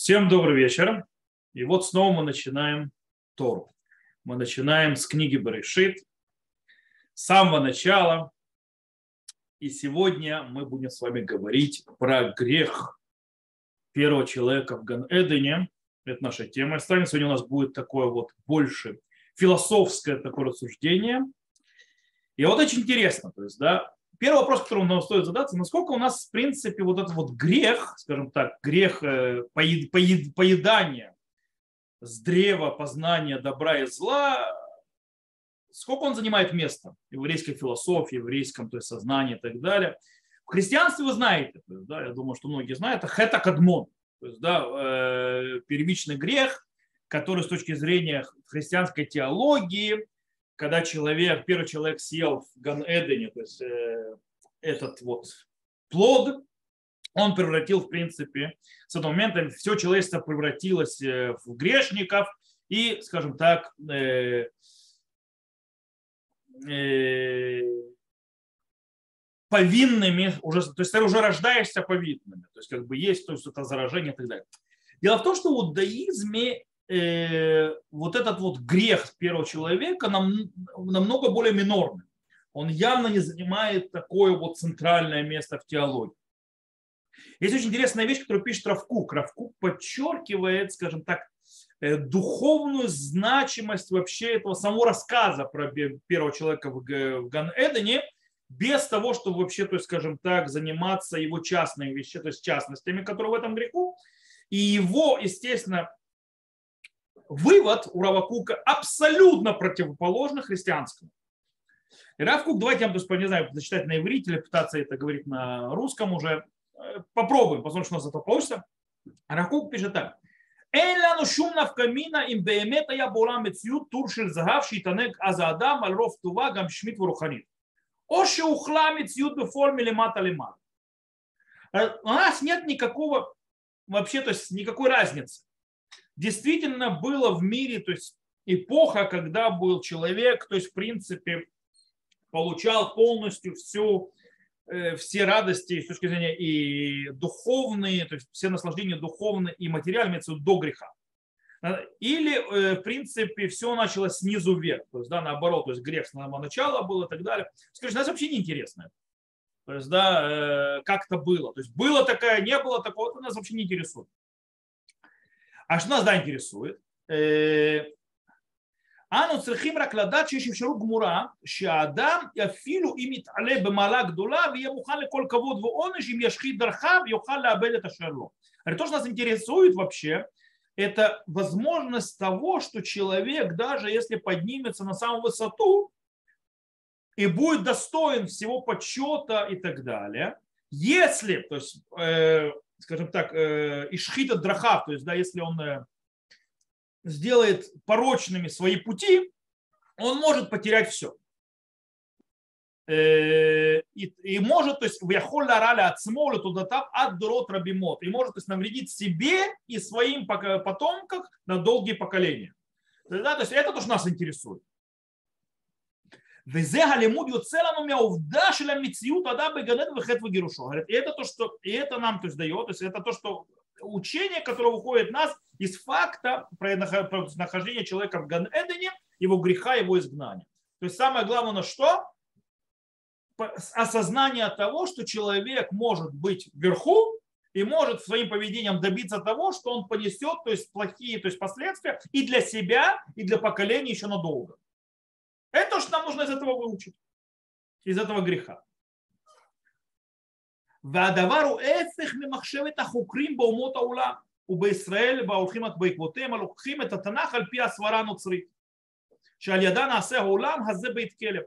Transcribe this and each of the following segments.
Всем добрый вечер. И вот снова мы начинаем Тору. Мы начинаем с книги Баришит, с самого начала. И сегодня мы будем с вами говорить про грех первого человека в Ган-Эдене. Это наша тема. Станет сегодня у нас будет такое вот больше философское такое рассуждение. И вот очень интересно, то есть, да, первый вопрос, который нам стоит задаться, насколько у нас, в принципе, вот этот вот грех, скажем так, грех э, поедания с древа познания добра и зла, сколько он занимает места в еврейской философии, в еврейском то есть, сознании и так далее. В христианстве вы знаете, то есть, да, я думаю, что многие знают, это хета кадмон, то есть, да, э, первичный грех, который с точки зрения христианской теологии когда человек, первый человек съел в Ган-Эдене, то есть э, этот вот плод, он превратил, в принципе, с этого момента все человечество превратилось э, в грешников и, скажем так, э, э, повинными, уже, то есть ты уже рождаешься повинными, то есть как бы есть то есть это заражение и так далее. Дело в том, что в иудаизме э, вот этот вот грех первого человека нам, намного более минорный. Он явно не занимает такое вот центральное место в теологии. Есть очень интересная вещь, которую пишет Равкук. Равкук подчеркивает, скажем так, э, духовную значимость вообще этого самого рассказа про первого человека в Ган-Эдене, без того, чтобы вообще, то есть, скажем так, заниматься его частными вещами, то есть частностями, которые в этом греху. И его, естественно, вывод у Равакука абсолютно противоположный христианскому. И Равкук, давайте я вам, есть, не знаю, зачитать на иврите или пытаться это говорить на русском уже. Э, попробуем, посмотрим, что у нас это получится. Равкук пишет так. Эйлану шумна в камина им беемета я бола мецью туршир загав шитанек азада мальров тува гам шмит в вуруханит. Оши ухла мецью беформе лемата лемат. Э, у нас нет никакого, вообще, то есть никакой разницы действительно было в мире, то есть эпоха, когда был человек, то есть в принципе получал полностью всю, э, все радости с точки зрения и духовные, то есть все наслаждения духовные и материальные, до греха. Или, э, в принципе, все началось снизу вверх. То есть, да, наоборот, то есть грех с самого начала был и так далее. Скажи, нас вообще не интересно. То есть, да, э, как это было. То есть, было такое, не было такого, это нас вообще не интересует. А что нас да интересует? אנו צריכים רק לדעת שיש אפשרות גמורה שהאדם אפילו אם יתעלה במעלה גדולה ויהיה מוכן לכל כבוד ועונש אם ישחית דרכיו יוכל לאבד את אשר לו. То, что нас интересует вообще, это возможность того, что человек, даже если поднимется на самую высоту и будет достоин всего почета и так далее, если, то есть э, скажем так, э, ишхита драхав, то есть, да, если он э, сделает порочными свои пути, он может потерять все. Э, и, и может, то есть, в яхолля раля от смоля туда там от дурот рабимот. И может, то есть, навредить себе и своим потомкам на долгие поколения. Да, то есть, это то, что нас интересует. Везе галимуд юцелам мяувда шелям митсию тогда беганет вехет Говорит, И это то, что и это нам то есть, дает, то есть это то, что учение, которое выходит нас из факта про нахождение человека в Ганэдене, его греха, его изгнания. То есть самое главное на что? Осознание того, что человек может быть вверху и может своим поведением добиться того, что он понесет, то есть плохие то есть последствия и для себя, и для поколения еще надолго Это то, что нам нужно из этого выучить, из этого греха. והדבר הוא הפך ממחשבת החוקרים באומות העולם ובישראל וההולכים בעקבותיהם הלוקחים את התנ"ך על פי הסברה הנוצרית שעל ידה נעשה העולם הזה בית כלב.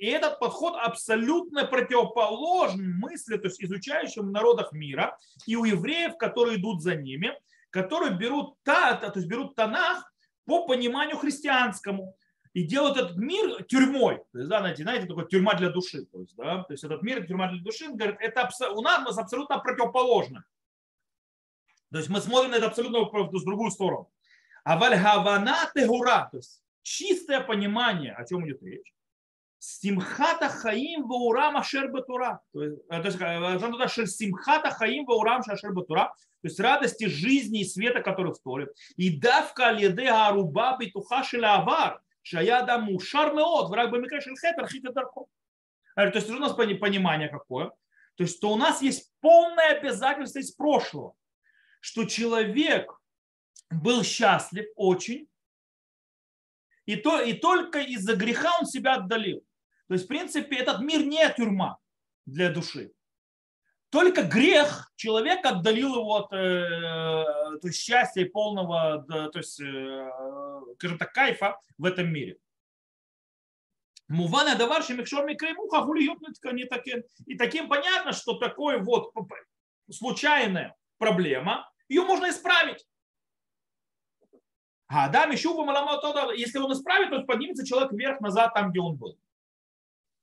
И этот подход абсолютно противоположен мысли, то есть изучающим в народах мира и у евреев, которые идут за ними, которые берут, та, то есть берут Танах по пониманию христианскому и делают этот мир тюрьмой. То есть, да, знаете, знаете, такой тюрьма для души. То есть, да, то есть этот мир тюрьма для души, говорит, это у нас абсолютно противоположно. То есть мы смотрим на это абсолютно в другую сторону. А вальгавана тегура, то есть чистое понимание, о чем идет речь. Симхата хаим ваурам ашер батура. То есть, э, симхата хаим ваурам ашер. То есть радости жизни и света, который в Торе. И давка леде аруба битуха авар. Шаяда мушар меот. Враг бы микашел хетер хитер дарко. То есть у нас понимание какое? То есть, что у нас есть полное обязательство из прошлого, что человек был счастлив очень, и, то, и только из-за греха он себя отдалил. То есть, в принципе, этот мир не тюрьма для души. Только грех человек отдалил его от э, то есть, счастья и полного, то есть, э, скажем так, кайфа в этом мире. Мувана давар шемикшор микреймуха не таким. И таким понятно, что такое вот случайная проблема, ее можно исправить. А Адам еще если он исправит, то поднимется человек вверх-назад там, где он был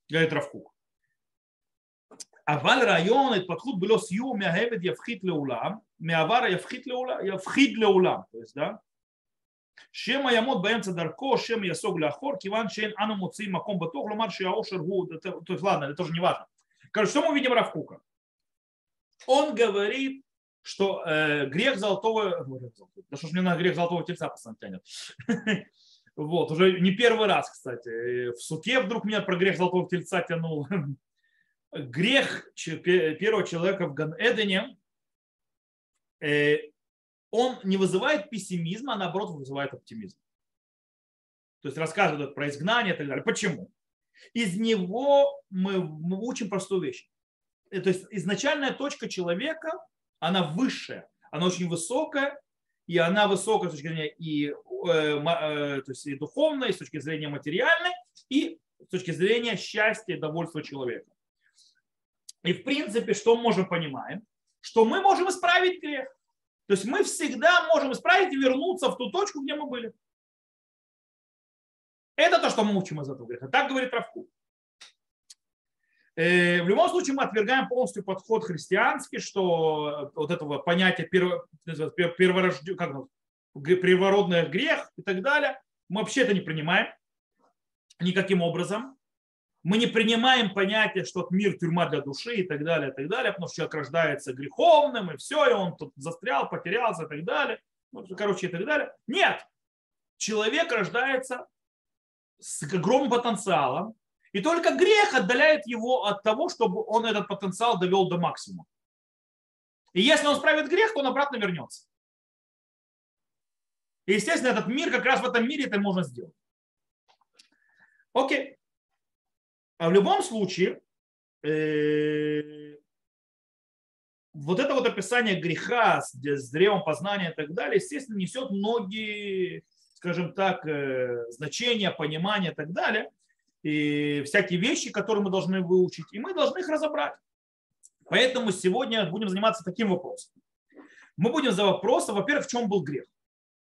говорит Равкук. אבל רעיון ההתפתחות בלא סיום מהעבד יפחית לעולם, מהעבר יפחית לעולם, יפחיד לעולם, שמא יעמוד באמצע דרכו, שמא יסוג לאחור, כיוון שאין אנו מוצאים מקום בטוח לומר שהעושר הוא, то есть ладно, это тоже не важно. Короче, что мы видим Равкука? Он говорит, что э, грех золотого, да что ж мне на грех золотого тельца постоянно тянет, Вот, уже не первый раз, кстати. В суке вдруг меня про грех золотого тельца тянул. Грех первого человека в Ган-Эдене, э, он не вызывает пессимизма, а наоборот вызывает оптимизм. То есть рассказывают про изгнание и так далее. Почему? Из него мы, учим простую вещь. Э, то есть изначальная точка человека, она высшая, она очень высокая, и она высокая с точки зрения и, э, то есть и духовной, и с точки зрения материальной, и с точки зрения счастья и довольства человека. И в принципе, что мы можем понимаем? Что мы можем исправить грех. То есть мы всегда можем исправить и вернуться в ту точку, где мы были. Это то, что мы учим из этого греха. Так говорит Равку. Э, в любом случае мы отвергаем полностью подход христианский, что вот этого понятия перворожден, как первородный грех и так далее, мы вообще это не принимаем никаким образом. Мы не принимаем понятие, что мир тюрьма для души и так далее, и так далее, потому что человек рождается греховным, и все, и он тут застрял, потерялся и так далее. Ну, короче, и так далее. Нет. Человек рождается с огромным потенциалом, и только грех отдаляет его от того, чтобы он этот потенциал довел до максимума. И если он справит грех, то он обратно вернется. И, естественно, этот мир, как раз в этом мире это можно сделать. Окей. А в любом случае, э, вот это вот описание греха с, древом познания и так далее, естественно, несет многие, скажем так, э, значения, понимания и так далее и всякие вещи, которые мы должны выучить, и мы должны их разобрать. Поэтому сегодня будем заниматься таким вопросом. Мы будем за вопросом, во-первых, в чем был грех.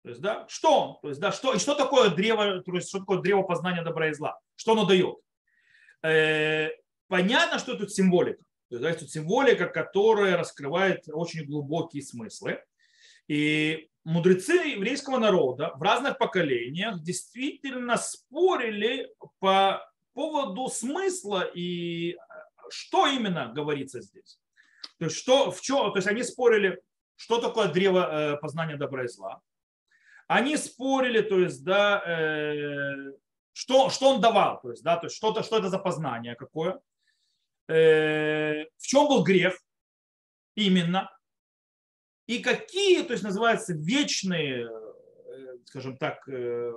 То есть, да, что он? То есть, да, что, и что такое древо, то есть, что такое древо познания добра и зла? Что оно дает? Э, понятно, что тут символика. То есть, тут символика, которая раскрывает очень глубокие смыслы. И мудрецы еврейского народа в разных поколениях действительно спорили по поводу смысла и что именно говорится здесь. То есть, что, в чем, то есть они спорили, что такое древо э, познания добра и зла. Они спорили, то есть, да, э, что, что он давал, то есть, да, то есть, что, -то, что это за познание какое, э, в чем был грех именно, и какие, то есть называется вечные, э, скажем так, э,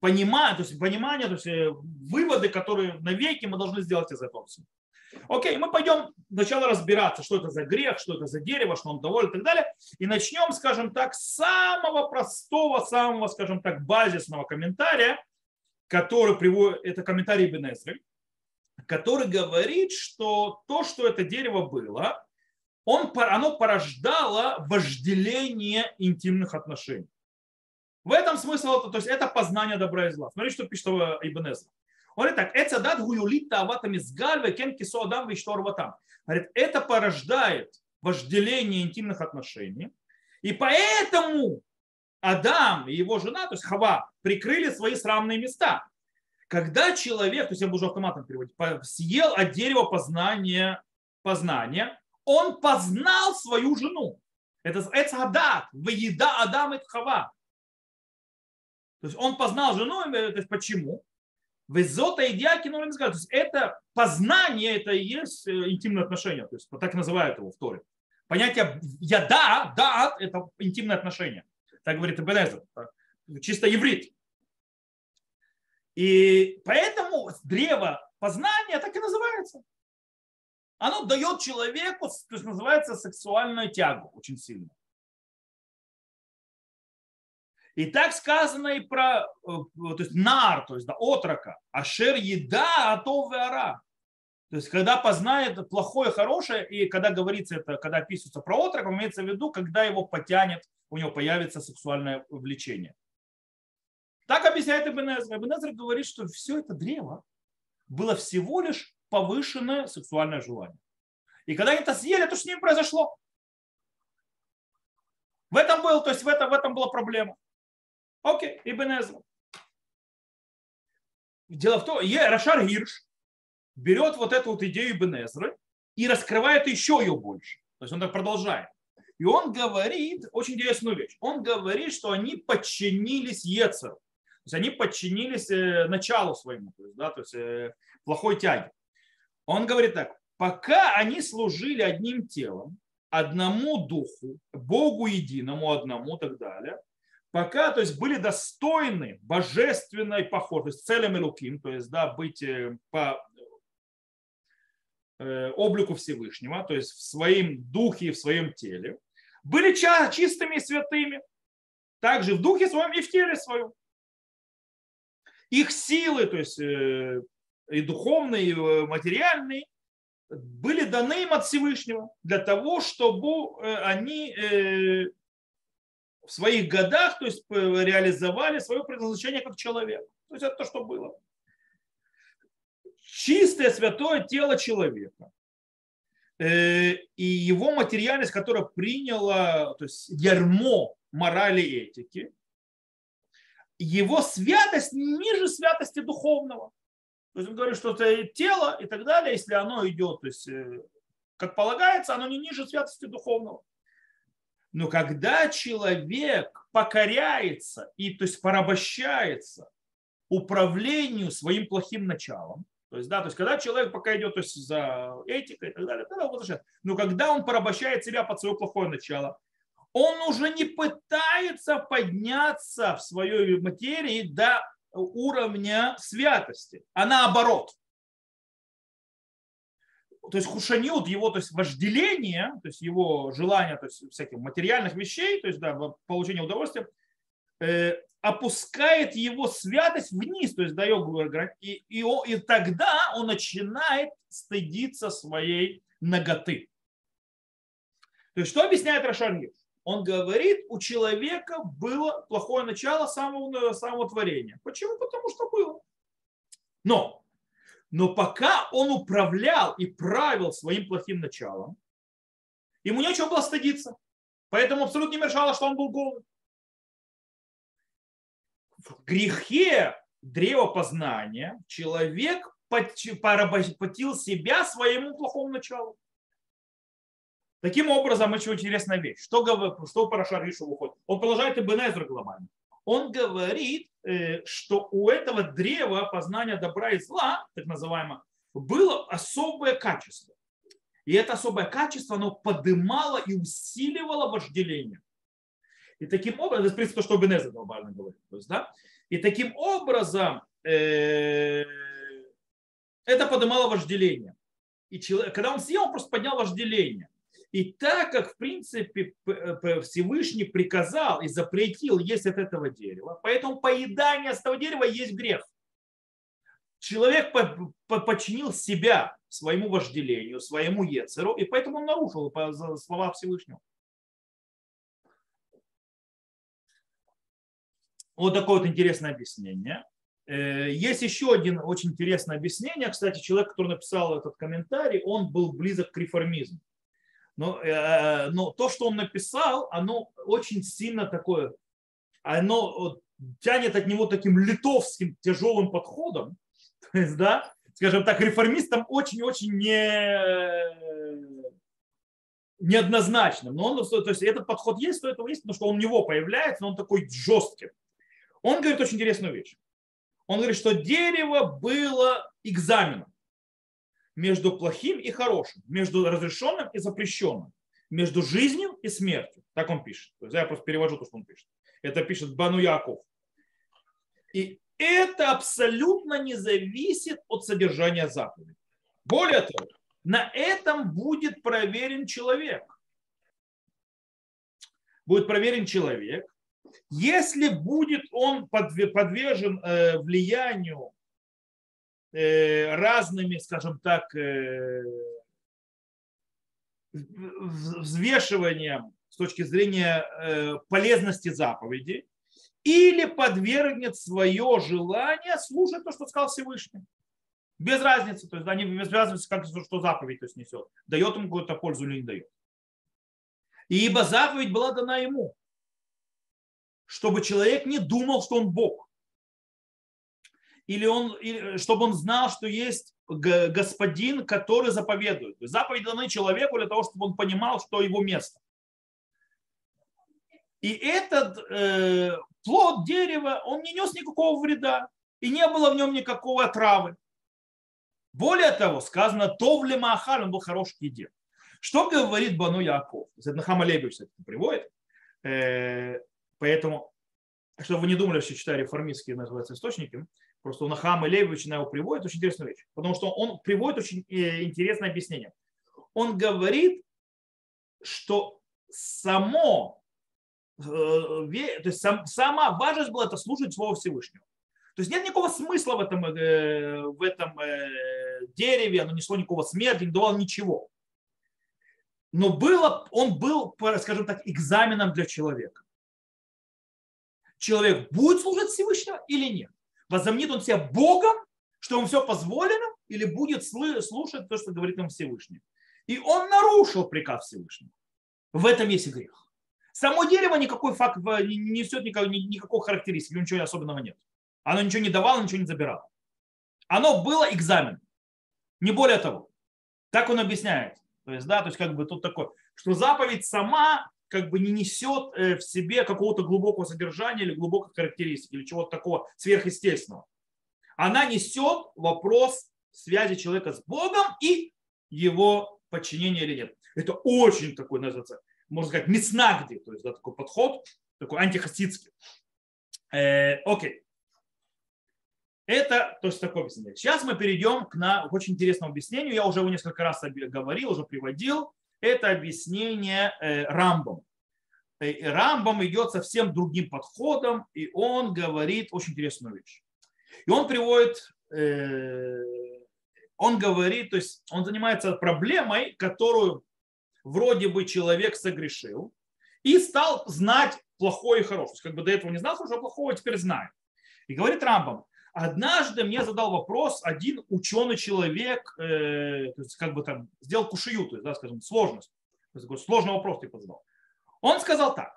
понимание, то есть понимание, то есть э, выводы, которые навеки мы должны сделать из этого всего. Окей, мы пойдем сначала разбираться, что это за грех, что это за дерево, что он доволен и так далее. И начнем, скажем так, с самого простого, самого, скажем так, базисного комментария, который приводит, это комментарий Бенезры, который говорит, что то, что это дерево было, он, оно порождало вожделение интимных отношений. В этом смысл, то есть это познание добра и зла. Смотрите, что пишет Ибн. Он говорит так, это дат гуюлита аватам изгаль векен кисо адам Говорит, это порождает вожделение интимных отношений. И поэтому Адам и его жена, то есть Хава, прикрыли свои срамные места. Когда человек, то есть я буду автоматом переводить, съел от дерева познания, познания, он познал свою жену. Это Эцадат, Ваеда Адам и Хава. То есть он познал жену, то есть почему? Везота идиаки, ну, то есть это познание, это и есть э, интимные отношения, то есть так называют его в Торе. Понятие я да, да, это интимные отношения. Так говорит Эбенезер, чисто еврит. И поэтому древо познания так и называется. Оно дает человеку, то есть называется сексуальную тягу очень сильно. И так сказано и про э, то есть нар, то есть да, отрока, ашер еда, а то вера. То есть, когда познает плохое, хорошее, и когда говорится это, когда описывается про отрока, имеется в виду, когда его потянет, у него появится сексуальное влечение. Так объясняет. Ибн Эзра говорит, что все это древо было всего лишь повышенное сексуальное желание. И когда они это съели, то что с ним произошло? В этом был, то есть в этом, в этом была проблема. Окей, Ибн Эзра. Дело в том, Рашар Гирш берет вот эту вот идею Ибн Эзры и раскрывает еще ее больше. То есть он так продолжает. И он говорит очень интересную вещь. Он говорит, что они подчинились Ецеру. То есть они подчинились э, началу своему, то есть, да, то есть э, плохой тяге. Он говорит так, пока они служили одним телом, одному духу, Богу единому одному и так далее, пока то есть, были достойны божественной есть целям Илуким, то есть да, быть э, по облику Всевышнего, то есть в своем духе и в своем теле, были чистыми и святыми, также в духе своем и в теле своем. Их силы, то есть и духовные, и материальные, были даны им от Всевышнего для того, чтобы э, они э, в своих годах то есть, реализовали свое предназначение как человек. То есть это то, что было. Чистое святое тело человека э, и его материальность, которая приняла то есть, ярмо морали и этики, его святость ниже святости духовного. То есть он говорит, что это тело и так далее, если оно идет, то есть, э, как полагается, оно не ниже святости духовного. Но когда человек покоряется и то есть порабощается управлению своим плохим началом, то есть, да, то есть, когда человек пока идет то есть, за этикой и так далее, тогда он возвращается. Но когда он порабощает себя под свое плохое начало, он уже не пытается подняться в своей материи до уровня святости, а наоборот. То есть хушанют его, то есть вожделение, то есть его желание, то есть всяких материальных вещей, то есть да, получение удовольствия, э, опускает его святость вниз, то есть дает и, и, и тогда он начинает стыдиться своей ноготы. То есть что объясняет Рашаргир? он говорит, у человека было плохое начало самого, самого творения. Почему? Потому что было. Но, но пока он управлял и правил своим плохим началом, ему нечего было стыдиться. Поэтому абсолютно не мешало, что он был голый. В грехе древа познания человек поработил себя своему плохому началу. Таким образом, очень интересная вещь. Что, что Парашар Ришу выходит? Он продолжает Эбенезер глобально. Он говорит, э, что у этого древа познания добра и зла, так называемого, было особое качество. И это особое качество, оно подымало и усиливало вожделение. И таким образом, это, в принципе, то, что Бенеза глобально говорит. То есть, да? И таким образом э, это подымало вожделение. И человек, когда он съел, он просто поднял вожделение. И так как, в принципе, Всевышний приказал и запретил есть от этого дерева, поэтому поедание с этого дерева есть грех. Человек подчинил себя своему вожделению, своему ецеру, и поэтому он нарушил слова Всевышнего. Вот такое вот интересное объяснение. Э, есть еще один очень интересное объяснение. Кстати, человек, который написал этот комментарий, он был близок к реформизму. Но, э, но то, что он написал, оно очень сильно такое, оно тянет от него таким литовским тяжелым подходом, то есть, да, скажем так, реформистам очень-очень не, неоднозначным. Но он, то есть этот подход есть, то этого есть, потому что он у него появляется, но он такой жесткий. Он говорит очень интересную вещь. Он говорит, что дерево было экзаменом между плохим и хорошим, между разрешенным и запрещенным, между жизнью и смертью. Так он пишет. То есть я просто перевожу то, что он пишет. Это пишет Бану Яков. И это абсолютно не зависит от содержания заповеди. Более того, на этом будет проверен человек. Будет проверен человек, если будет он подвержен э, влиянию э, разными, скажем так, э, взвешиванием с точки зрения полезности заповеди, или подвергнет свое желание слушать то, что сказал Всевышний. Без разницы, то есть не без разницы, как, что заповедь то есть, несет. Дает ему какую-то пользу или не дает. Ибо заповедь была дана ему, чтобы человек не думал, что он Бог. Или, он, или чтобы он знал, что есть господин, который заповедует. Заповедь даны человеку для того, чтобы он понимал, что его место. И этот э, плод дерева, он не нес никакого вреда. И не было в нем никакого отравы. Более того, сказано, то в Лемахаль, он был хороший к еде. Что говорит Бану Яков? Это Нахама Лебевич это приводит. Э, поэтому, чтобы вы не думали, что читаю реформистские называются источники, просто у Нахама Лебевича его приводит очень интересную вещь. Потому что он приводит очень э, интересное объяснение. Он говорит, что само Э, то есть сам, сама важность была это слушать Слово Всевышнего. То есть нет никакого смысла в этом, э, в этом дереве, оно несло никакого смерти, не давало ничего. Но было, он был, скажем так, экзаменом для человека. Человек будет служить Всевышнего или нет? Возомнит он себя Богом, что ему все позволено, или будет слушать то, что говорит ему Всевышний. И он нарушил приказ Всевышнего. В этом есть и грех. Само дерево никакой факт не несет никакой, никакой характеристики, ничего особенного нет. Оно ничего не давало, ничего не забирало. Оно было экзамен. Не более того. Так он объясняет. То есть, да, то есть как бы тут такое, что заповедь сама как бы не несет э, в себе какого-то глубокого содержания или глубокой характеристики или чего-то такого сверхъестественного. Она несет вопрос связи человека с Богом и его подчинения или нет. Это очень такой, называется, можно сказать, мецнагди, то есть да, такой подход, такой антихасидский. Э, окей. Это то есть такое объяснение. Сейчас мы перейдем к, на, очень интересному объяснению. Я уже его несколько раз говорил, уже приводил. Это объяснение э, Рамбом. Э, Рамбом идет совсем другим подходом, и он говорит очень интересную вещь. И он приводит, э, он говорит, то есть он занимается проблемой, которую вроде бы человек согрешил и стал знать плохое и хорошее. То есть, как бы до этого не знал хорошего, плохого, а теперь знает. И говорит Рамбам, однажды мне задал вопрос один ученый человек, э, то есть как бы там сделал кушию, то есть, да, скажем, сложность. То есть, сложный вопрос типа задал. Он сказал так.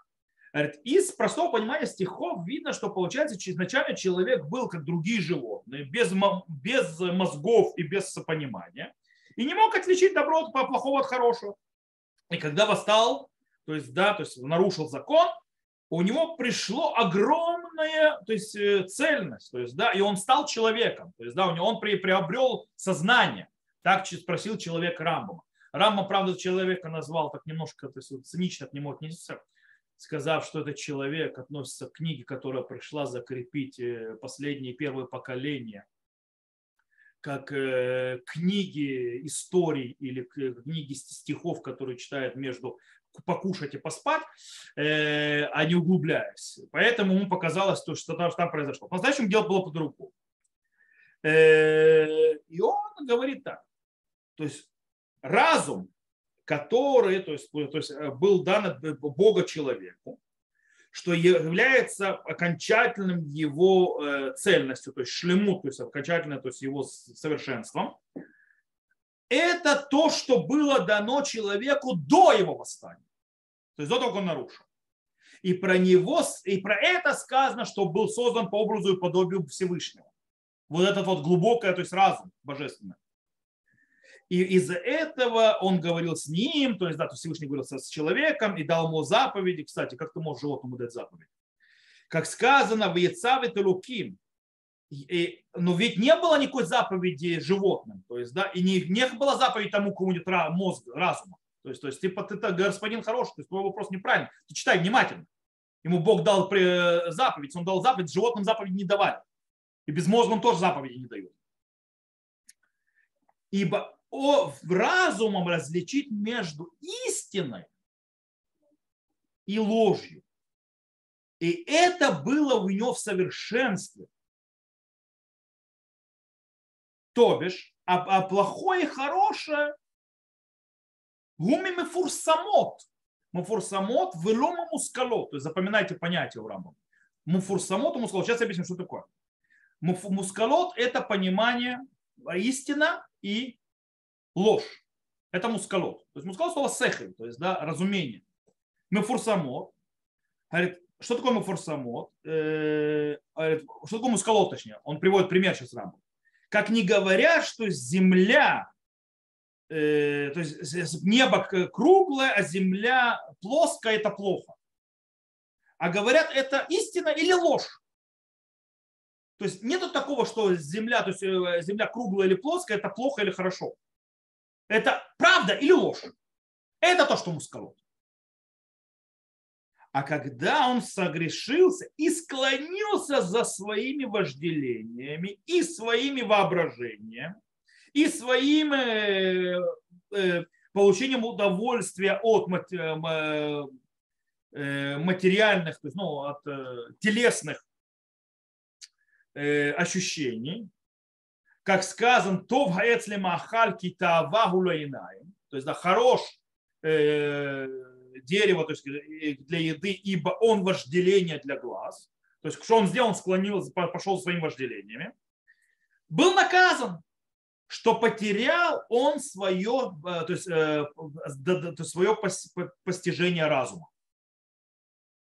Говорит, из простого понимания стихов видно, что получается, что изначально человек был как другие животные, без, без мозгов и без понимания, и не мог отличить добро от плохого от хорошего. И когда восстал, то есть, да, то есть нарушил закон, у него пришло огромная то есть, э, цельность, то есть, да, и он стал человеком, то есть, да, у него он приобрел сознание. Так спросил человек Рамбома. Рамбом, правда, человека назвал так немножко то есть, цинично к нему отнесся, сказав, что этот человек относится к книге, которая пришла закрепить э, последние первые поколения как э, книги историй или книги стихов, которые читают между покушать и поспать, э, а не углубляясь. Поэтому ему показалось, то, что там, произошло. По-настоящему дело было по-другому. Э, и он говорит так. То есть разум, который то есть, то есть был дан Бога человеку, что является окончательным его э, цельностью, то есть шлему, то есть окончательно, то есть его совершенством, это то, что было дано человеку до его восстания. То есть до того, как он нарушил. И про него, и про это сказано, что был создан по образу и подобию Всевышнего. Вот этот вот глубокое, то есть разум божественный. И из-за этого он говорил с ним, то есть, да, то Всевышний говорил с человеком и дал ему заповеди. Кстати, как ты можешь животному дать заповедь? Как сказано, в Яцаве Луким. И, но ведь не было никакой заповеди животным, то есть, да, и не, не было заповеди тому, кому нет мозга, разума. То есть, то есть типа, ты господин хороший, то есть твой вопрос неправильный. Ты читай внимательно. Ему Бог дал заповедь, он дал заповедь, животным заповедь не давали. И безмозглым тоже заповеди не дают. Ибо о, разумом различить между истиной и ложью. И это было у него в совершенстве. То бишь, а, а плохое и хорошее Гуми мефурсамот. Мефурсамот велома мускалот. То есть запоминайте понятие у Рамбама. Муфурсамот и мускалот. Сейчас я объясню, что такое. Мускалот – это понимание истина и ложь. Это мускалот. То есть мускалот слово сехель, то есть да, разумение. Мефурсамот. Говорит, что такое мефурсамот? Э, говорит, что такое мускалот, точнее? Он приводит пример сейчас Рамбам. Как не говорят, что земля Э, то есть небо круглое, а земля плоская, это плохо. А говорят, это истина или ложь. То есть нету такого, что земля, то есть э, земля круглая или плоская, это плохо или хорошо. Это правда или ложь. Это то, что мускалот. А когда он согрешился и склонился за своими вожделениями и своими воображениями, и своим э, э, получением удовольствия от э, материальных, то есть, ну, от телесных ощущений, как сказан, то в гаэцле махаль китава то есть да, хорош дерево то есть, для еды, ибо он вожделение для глаз. То есть, что он сделал, он склонился, пошел своими вожделениями. Был наказан что потерял он свое, э, то есть, э, то свое постижение разума.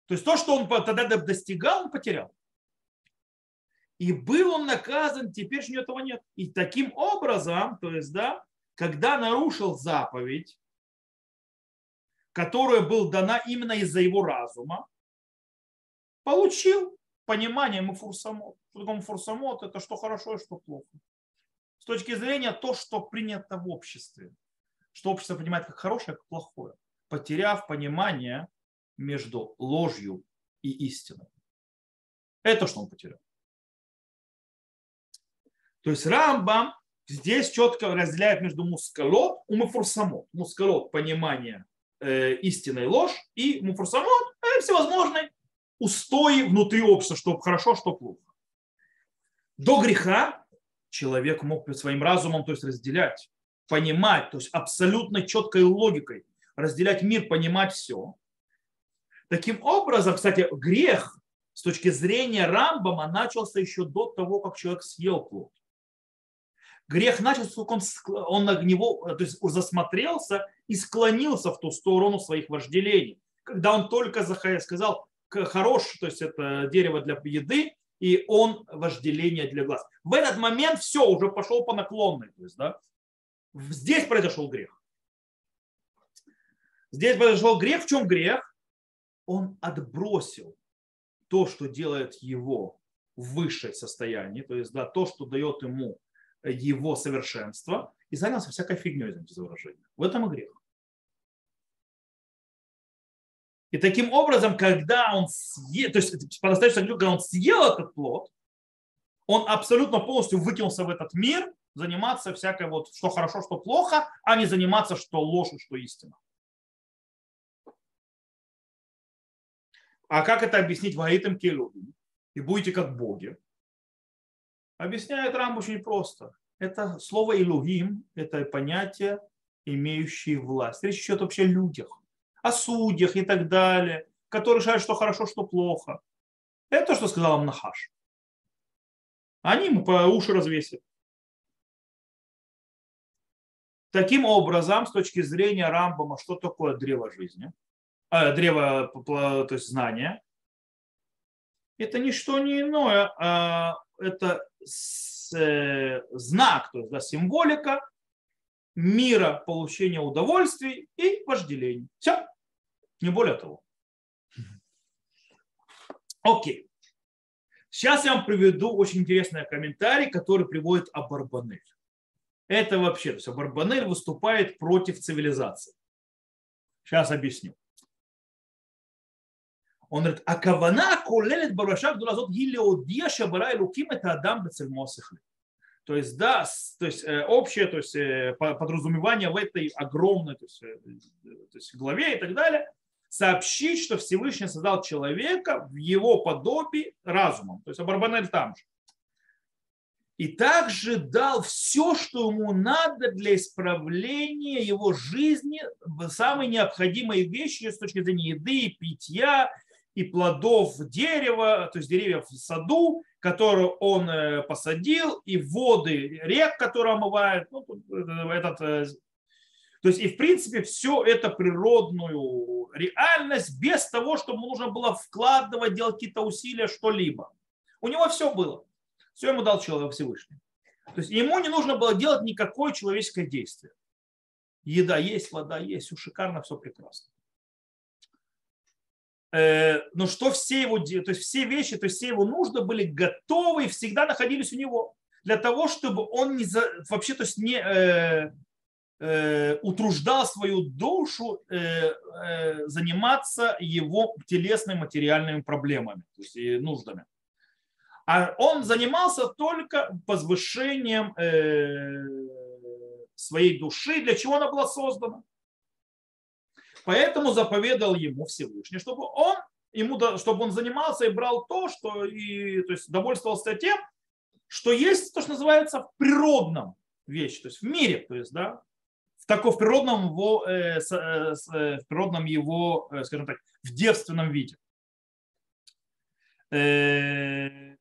То есть то, что он тогда достигал, он потерял. И был он наказан, теперь же этого нет. И таким образом, то есть, да, когда нарушил заповедь, которая была дана именно из-за его разума, получил понимание муфурсамот. Что такое муфурсамот? Это что хорошо и что плохо с точки зрения то, что принято в обществе. Что общество понимает как хорошее, как плохое. Потеряв понимание между ложью и истиной. Это что он потерял. То есть Рамбам здесь четко разделяет между мускалот и муфурсамот. Мускалот – понимание э, истинной ложь, и муфурсамот – всевозможные устои внутри общества, что хорошо, что плохо. До греха человек мог своим разумом то есть разделять, понимать, то есть абсолютно четкой логикой разделять мир, понимать все. Таким образом, кстати, грех с точки зрения Рамбама начался еще до того, как человек съел плод. Грех начался, он, он на него то есть засмотрелся и склонился в ту сторону своих вожделений. Когда он только сказал, хорош, то есть это дерево для еды, и он вожделение для глаз. В этот момент все, уже пошел по наклонной. То есть, да, здесь произошел грех. Здесь произошел грех. В чем грех? Он отбросил то, что делает его в высшее состояние, то есть да, то, что дает ему его совершенство, и занялся всякой фигней, извините за. В этом и грех. И таким образом, когда он съел, то есть по-настоящему, когда он съел этот плод, он абсолютно полностью выкинулся в этот мир, заниматься всякой вот, что хорошо, что плохо, а не заниматься, что ложь, что истина. А как это объяснить Ваитам Келюбим? И будете как боги. Объясняет Рам очень просто. Это слово Илугим, это понятие, имеющее власть. Речь идет вообще о людях о судьях и так далее, которые решают, что хорошо, что плохо. Это то, что сказал им. Они ему по уши развесят. Таким образом, с точки зрения Рамбама, что такое древо жизни? э, древо то есть знания, это не что не иное, а это э, знак, то есть да, символика мира получения удовольствий и вожделений. Все, не более того. Окей. Сейчас я вам приведу очень интересный комментарий, который приводит Абарбанель. Это вообще, то есть Абарбанель выступает против цивилизации. Сейчас объясню. Он говорит, а кавана колелет бараша гдулазот гилеодия шабара луким это адам бецельмосихли. То есть, да, то есть э, общее то есть, э, подразумевание в этой огромной то есть, э, то есть, главе и так далее, сообщить, что Всевышний создал человека в его подобии разумом. То есть Абарбанель там же. И также дал все, что ему надо для исправления его жизни, самые необходимые вещи с точки зрения еды, питья и плодов дерева, то есть деревьев в саду, которые он э, посадил, и воды рек, которые омывают, ну, этот, э, то есть и в принципе все это природную реальность без того, чтобы нужно было вкладывать, делать какие-то усилия, что-либо. У него все было. Все ему дал человек Всевышний. То есть ему не нужно было делать никакое человеческое действие. Еда есть, вода есть, все шикарно, все прекрасно. Э, но что все его, то есть все вещи, то есть все его нужды были готовы и всегда находились у него для того, чтобы он не за, вообще то есть не э, э, утруждал свою душу э, э, заниматься его телесными материальными проблемами, то есть и нуждами. А он занимался только возвышением э, своей души, для чего она была создана. Поэтому заповедал ему Всевышний, чтобы он, ему, чтобы он занимался и брал то, что и, то есть довольствовался тем, что есть то, что называется в природном вещи, то есть в мире, то есть, да, в таком в природном его, э, с, э, э, в природном его, э, скажем так, в девственном виде. Э,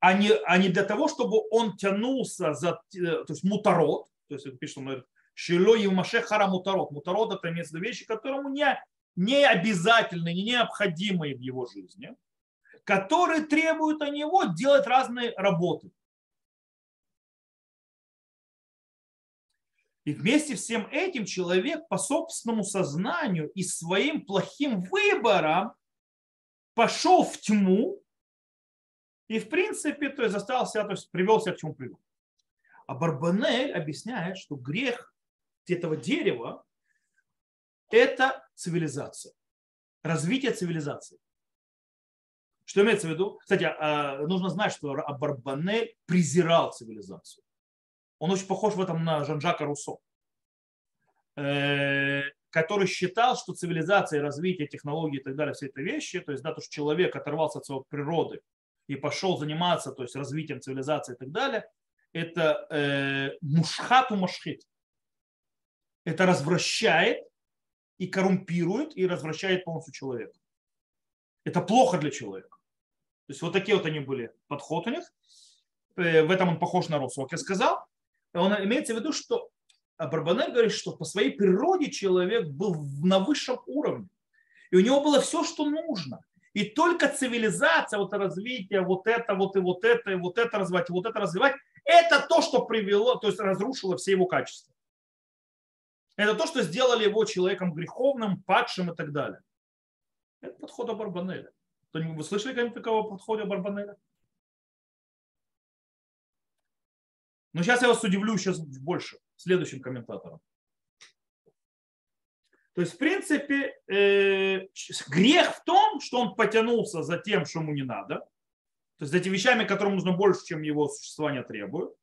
а, не, а не для того, чтобы он тянулся за, э, то есть мутарот, то есть это пишет, он говорит, Шило и Маше хара мутарот. Мутарот это место вещи, которому не, не обязательны, не необходимые в его жизни, которые требуют от него делать разные работы. И вместе всем этим человек по собственному сознанию и своим плохим выборам пошел в тьму и, в принципе, то есть заставил то есть привел себя к чему привел. А Барбанель объясняет, что грех этого дерева – это цивилизация, развитие цивилизации. Что имеется в виду? Кстати, а, нужно знать, что Барбанель презирал цивилизацию. Он очень похож в этом на Жан-Жака Руссо, э, который считал, что цивилизация, развитие технологий и так далее, все эти вещи, то есть да, то, что человек оторвался от своей природы и пошел заниматься то есть, развитием цивилизации и так далее, это э, мушхату машхит это развращает и коррумпирует, и развращает полностью человека. Это плохо для человека. То есть вот такие вот они были подход у них. Э, в этом он похож на Росу, как я сказал. Он имеется в виду, что Барбанель говорит, что по своей природе человек был на высшем уровне. И у него было все, что нужно. И только цивилизация, вот развитие, вот это, вот и вот это, и вот это развивать, и вот это развивать, это то, что привело, то есть разрушило все его качества. Это то, что сделали его человеком греховным, падшим и так далее. Это подход Барбанеля. Вы слышали когда-нибудь такого подхода Барбанеля? Но сейчас я вас удивлю сейчас больше следующим комментатором. То есть, в принципе, э, грех в том, что он потянулся за тем, что ему не надо. То есть за этими вещами, которым нужно больше, чем его существование требует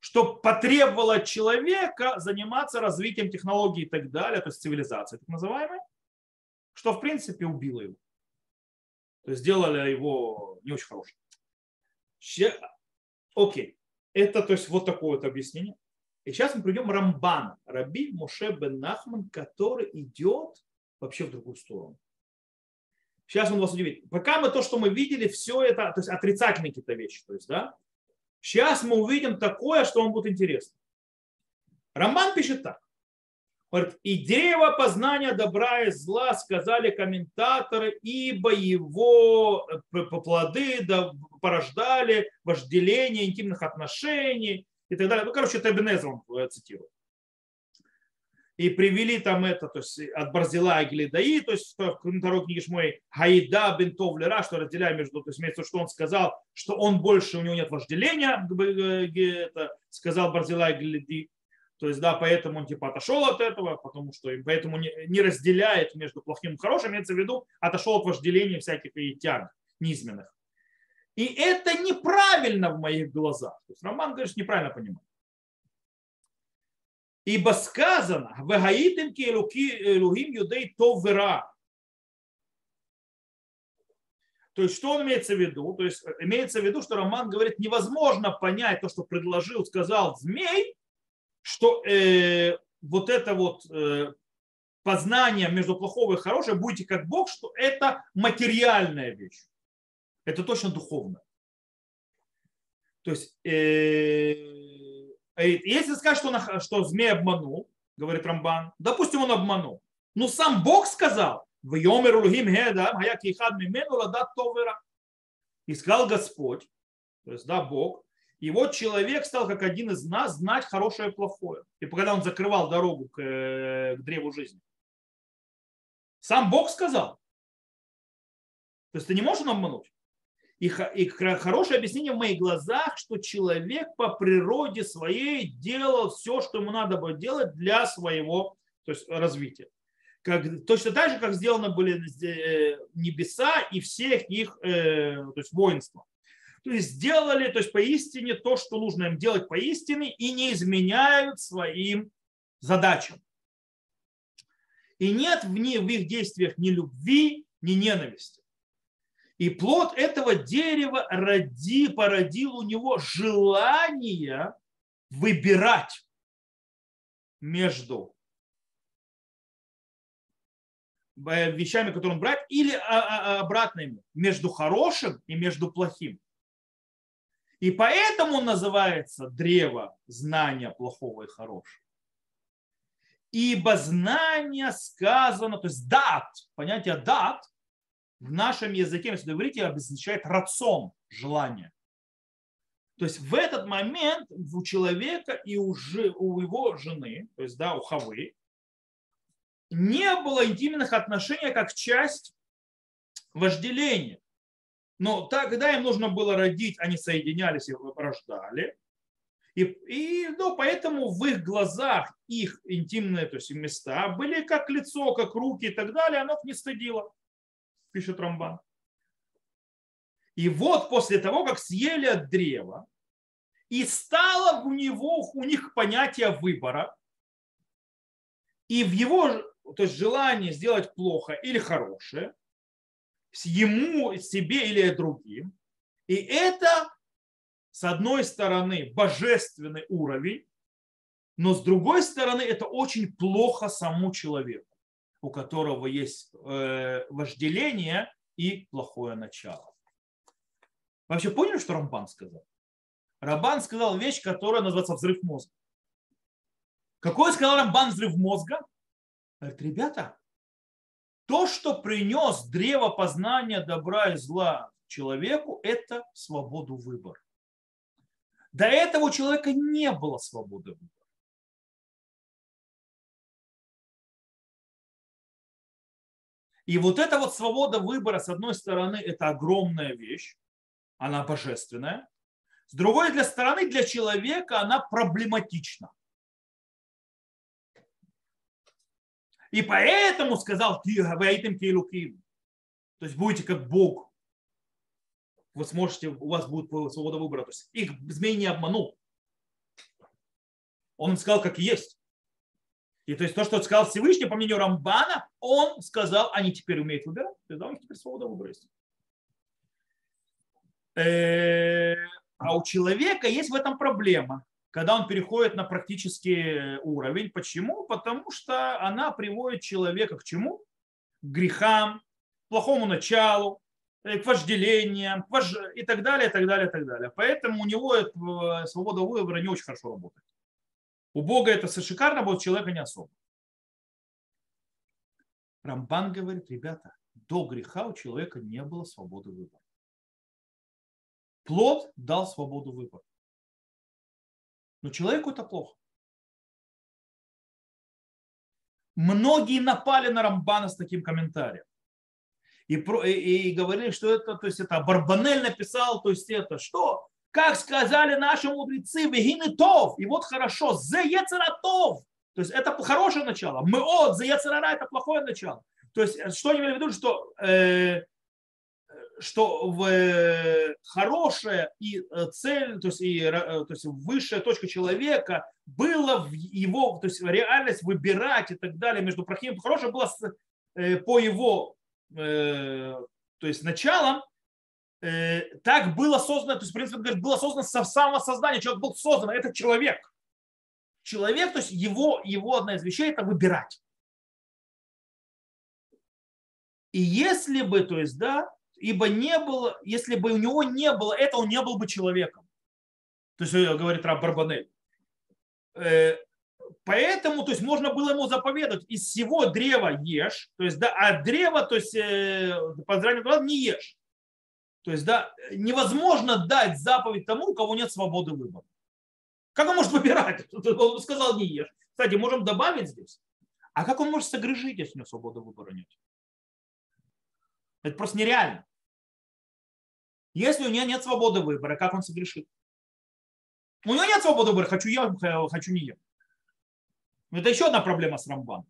что потребовало от человека заниматься развитием технологий и так далее, то есть цивилизации так называемой, что в принципе убило его. То есть сделали его не очень хорошим. Окей. Это то есть вот такое вот объяснение. И сейчас мы придем Рамбан, Раби Моше бен Нахман, который идет вообще в другую сторону. Сейчас он вас удивит. Пока мы то, что мы видели, все это, то есть отрицательные какие-то вещи. То есть, да, Сейчас мы увидим такое, что вам будет интересно. Рамбан пишет так. Говорит, и дерево познания добра и зла, сказали комментаторы, ибо его э, плоды порождали вожделение интимных отношений и так далее. Ну, короче, это Эбенезер он э, цитирует. И привели там это, то есть от Барзила и Глидаи, то есть в второй книге Шмой Гаида Бентов Лера, что разделяя между, то есть имеется, что он сказал, что он больше, у него нет вожделения, это сказал Барзила и Глидаи, то есть, да, поэтому он типа отошел от этого, потому что поэтому не, не разделяет между плохим и хорошим, имеется в виду, отошел от вожделения всяких и тяг низменных. И это неправильно в моих глазах. То есть Роман, говорит, неправильно понимает. Ибо сказано, «Вегаитим ки элухим юдей то вера». То есть, что он имеется в виду? То есть, имеется в виду, что Роман говорит, невозможно понять то, что предложил, сказал змей, что э, вот это вот э, познание между плохого и хорошего, будете как Бог, что это материальная вещь. Это точно духовно. То есть, э, если сказать, что, он, что змей обманул, говорит Рамбан, допустим, он обманул, но сам Бог сказал, в Йомер Улгим Хедам, Хаяки Хад Мимену Ладат Товера. И сказал Господь, то есть, да, Бог, и вот человек стал, как один из нас, знать хорошее и плохое. И когда он закрывал дорогу к, э, к древу жизни. Сам Бог сказал. То есть ты не можешь обмануть. И, и хорошее объяснение в моих глазах, что человек по природе своей делал все, что ему надо было делать для своего то есть, развития. Как, точно так же, как сделаны были э, небеса и всех их э, то есть, воинства то есть сделали, то есть поистине то, что нужно им делать поистине, и не изменяют своим задачам. И нет в, них, в их действиях ни любви, ни ненависти. И плод этого дерева роди, породил у него желание выбирать между вещами, которые он брать, или а, а, обратно ему, между хорошим и между плохим. И поэтому называется древо знания плохого и хорошего. Ибо знание сказано, то есть дат, понятие дат в нашем языке, если говорите, обозначает рацион, желание. То есть в этот момент у человека и у, у его жены, то есть да, у Хавы, не было интимных отношений как часть вожделения. Но тогда им нужно было родить, они соединялись и рождали. И, и ну, поэтому в их глазах их интимные то есть, места были как лицо, как руки и так далее, оно их не стыдило, пишет Рамбан. И вот после того, как съели от древа, и стало у него, у них понятие выбора, и в его то есть желание сделать плохо или хорошее, ему, себе или другим. И это, с одной стороны, божественный уровень, но с другой стороны, это очень плохо самому человеку, у которого есть э, вожделение и плохое начало. Вообще поняли, что Рамбан сказал? Рамбан сказал вещь, которая называется взрыв мозга. Какой сказал Рамбан взрыв мозга? Говорит, ребята, то, что принес древо познания добра и зла человеку, это свободу выбора. До этого у человека не было свободы выбора. И вот эта вот свобода выбора, с одной стороны, это огромная вещь, она божественная. С другой для стороны, для человека она проблематична. И поэтому сказал Ваитим Кейлуким. То есть будете как Бог. Вы сможете, у вас будет свобода выбора. То есть их змей не обманул. Он сказал, как есть. И то есть то, что сказал Всевышний, по мнению Рамбана, он сказал, они теперь умеют выбирать. То есть да, у них теперь свобода выбора есть. Э, а у человека есть в этом проблема когда он переходит на практический уровень. Почему? Потому что она приводит человека к чему? К грехам, к плохому началу, э, к вожделениям к вож... и так далее, и так далее, и так далее. Поэтому у него э, свобода выбора не очень хорошо работает. У Бога это шикарно, а у человека не особо. Рамбан говорит, ребята, до греха у человека не было свободы выбора. Плод дал свободу выбора. Но человеку это плохо. Многие напали на Рамбана с таким комментарием. И, про, и, и говорили, что это, то есть это Барбанель написал, то есть это что? Как сказали наши мудрецы, вегины тов. И вот хорошо, зе ецератов. То есть это хорошее начало. Мы от, зе ецерара это плохое начало. То есть э, что они имели в виду, что э, что в э, хорошая и э, цель, то есть, и, то есть высшая точка человека было в его, то есть реальность выбирать и так далее между плохим и хорошим было по его, то есть началом, так было создано, то есть, в принципе, говорит, было создано со самого создания, человек был создан, это человек. Человек, то есть его, его одна из вещей это выбирать. И если бы, то есть, да, ибо не было, если бы у него не было этого, он не был бы человеком. То есть, э, говорит Раб Барбанель. Э, поэтому, то есть, можно было ему заповедовать, из всего древа ешь, то есть, да, а древа, то есть, э, по зранию не ешь. То есть, да, невозможно дать заповедь тому, у кого нет свободы выбора. Как он может выбирать? Он сказал, не ешь. Кстати, можем добавить здесь. А как он может согрешить, если у него свободы выбора нет? Это просто нереально. Если у него нет свободы выбора, как он согрешит? У него нет свободы выбора, хочу я, хочу не я. Это еще одна проблема с Рамбаном.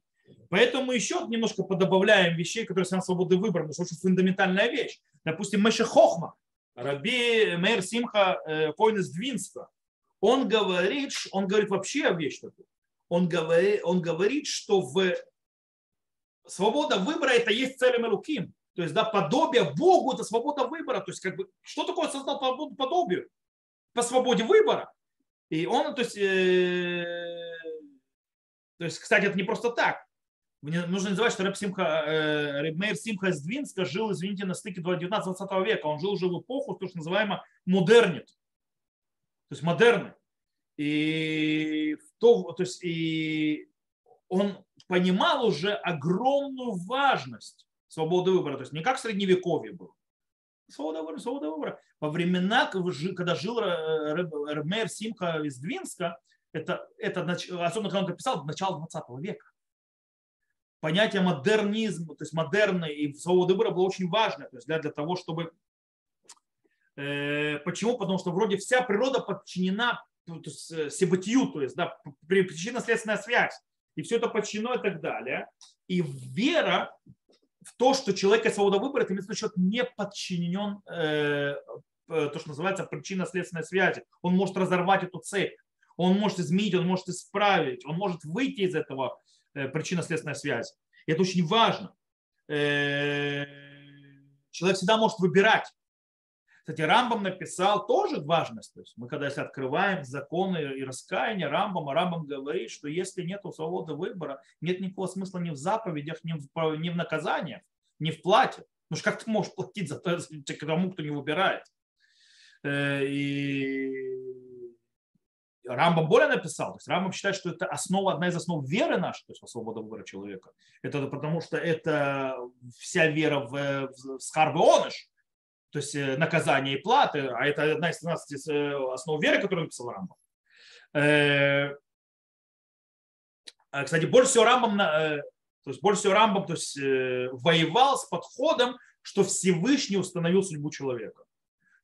Поэтому еще немножко подобавляем вещей, которые связаны с свободой выбора, потому что очень фундаментальная вещь. Допустим, Меше Хохма, Раби Мейр Симха э, Коин из Двинска, он говорит, он говорит вообще вещь такую. Он говорит, он говорит, что в свобода выбора это есть цель Мелуким. То есть, да, подобие Богу – это свобода выбора. То есть, как бы, что такое создал по подобию? По свободе выбора. И он, то есть, э, то есть, кстати, это не просто так. Нужно называть, что Рэб Симха, э, Рэб Мейр Симха из Двинска жил, извините, на стыке 19-20 века. Он жил уже в эпоху, то, что называемо модернит. То есть модерны. И, то, то есть, и он понимал уже огромную важность свободы выбора. То есть не как в средневековье было. Свобода выбора, свобода выбора. Во времена, когда жил Ремер Симха из Двинска, это, это, особенно когда он это писал, начало 20 века. Понятие модернизм, то есть модерны и свобода выбора было очень важно то есть для, для того, чтобы... Э, почему? Потому что вроде вся природа подчинена то есть, э, себытию, то есть да, причинно-следственная связь. И все это подчинено и так далее. И вера в то, что человек есть свобода выбора, это имеется в виду, что не подчинен э, то, что называется причинно-следственной связи. Он может разорвать эту цепь, он может изменить, он может исправить, он может выйти из этого э, причинно-следственной связи. И это очень важно. Э, человек всегда может выбирать. Кстати, Рамбам написал тоже важность. То есть мы когда если открываем законы и раскаяние Рамбама, Рамбам говорит, что если нет свободы выбора, нет никакого смысла ни в заповедях, ни в, ни в наказаниях, ни в плате. Ну что как ты можешь платить за то, тому, кто не выбирает? Э, и Рамбам более написал, то есть Рамбам считает, что это основа, одна из основ веры нашей, то есть свобода выбора человека. Это потому что это вся вера в, в Схарбе Оныш, то есть э, наказание и платы, а это одна из 13 э, основ веры, которую написал Рамбам. Э, кстати, больше всего Рамбам, то есть больше всего Рамбам то есть, воевал с подходом, что Всевышний установил судьбу человека.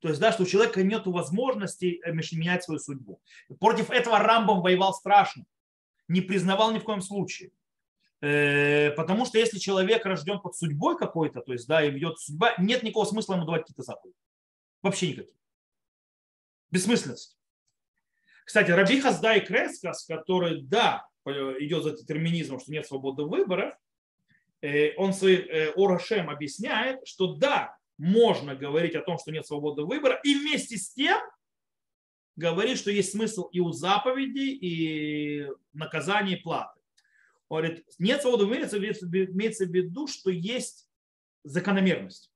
То есть, да, что у человека нет возможности менять свою судьбу. Против этого Рамбам воевал страшно. Не признавал ни в коем случае. Э, потому что если человек рожден под судьбой какой-то, то есть, да, и ведет судьба, нет никакого смысла ему давать какие-то заповеди. Вообще никаких. Бессмысленность. Кстати, Раби Хазда и Крескас, который, да, идет за детерминизмом, что нет свободы выбора, э, он своим э, Орашем объясняет, что да, можно говорить о том, что нет свободы выбора, и вместе с тем говорит, что есть смысл и у заповедей, и наказания, и платы. Он говорит, нет свободы имеется, имеется в виду, что есть закономерность.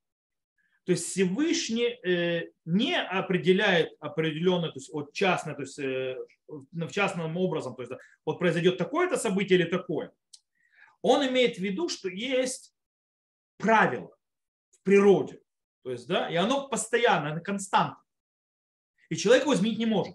То есть Всевышний э, не определяет определенное, то есть от частное, то есть э, в частном образом, то есть вот произойдет такое-то событие или такое. Он имеет в виду, что есть правила в природе. То есть, да, и оно постоянно, оно константно. И человек его изменить не может.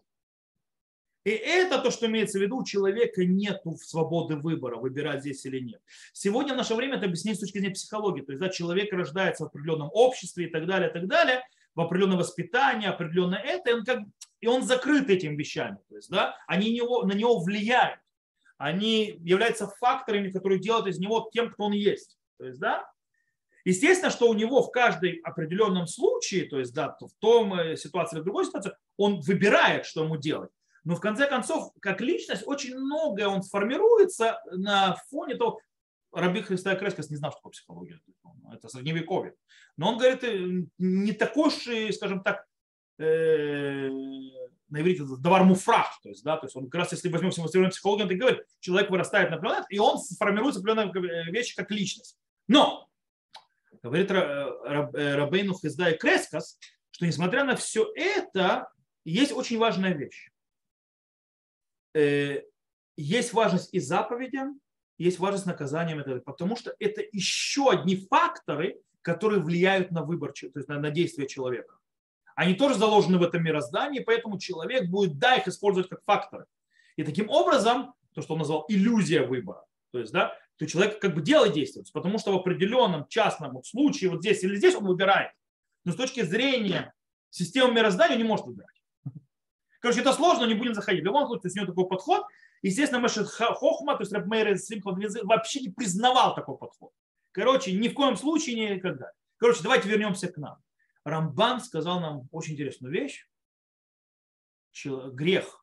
И это то, что имеется в виду, у человека нет свободы выбора, выбирать здесь или нет. Сегодня в наше время это объяснение с точки зрения психологии. То есть да, человек рождается в определенном обществе и так далее, и так далее, в определенное воспитание, определенное это, и он, как, и он закрыт этим вещами. То есть, да, они него, на него влияют. Они являются факторами, которые делают из него тем, кто он есть. То есть, да, Естественно, что у него в каждом определенном случае, то есть да, в том э, ситуации или в другой ситуации, он выбирает, что ему делать. Но в конце концов, как личность, очень многое он сформируется на фоне того, Раби Христа Крескас не знал, что такое психология. Это средневековье. Но он говорит, э, не такой же, скажем так, э, на иврите давар муфрах, то есть, да, то есть он как раз, если возьмем современную психологию, он говорит, человек вырастает на определенный, и он формируется определенные вещи как личность. Но, говорит Рабейну Хизда и Крескас, что несмотря на все это, есть очень важная вещь. Э, есть важность и заповедям, есть важность наказанием, потому что это еще одни факторы, которые влияют на выбор, то есть на, действие человека. Они тоже заложены в этом мироздании, поэтому человек будет, да, их использовать как факторы. И таким образом, то, что он назвал иллюзия выбора, то есть, да, то человек как бы делает действие, потому что в определенном частном случае, вот здесь или здесь он выбирает. Но с точки зрения системы мироздания он не может выбирать. Короче, это сложно, не будем заходить. В любом случае, у него такой подход. Естественно, Машет Хохма, то есть Рэб Мейр вообще не признавал такой подход. Короче, ни в коем случае никогда. Короче, давайте вернемся к нам. Рамбан сказал нам очень интересную вещь. Грех,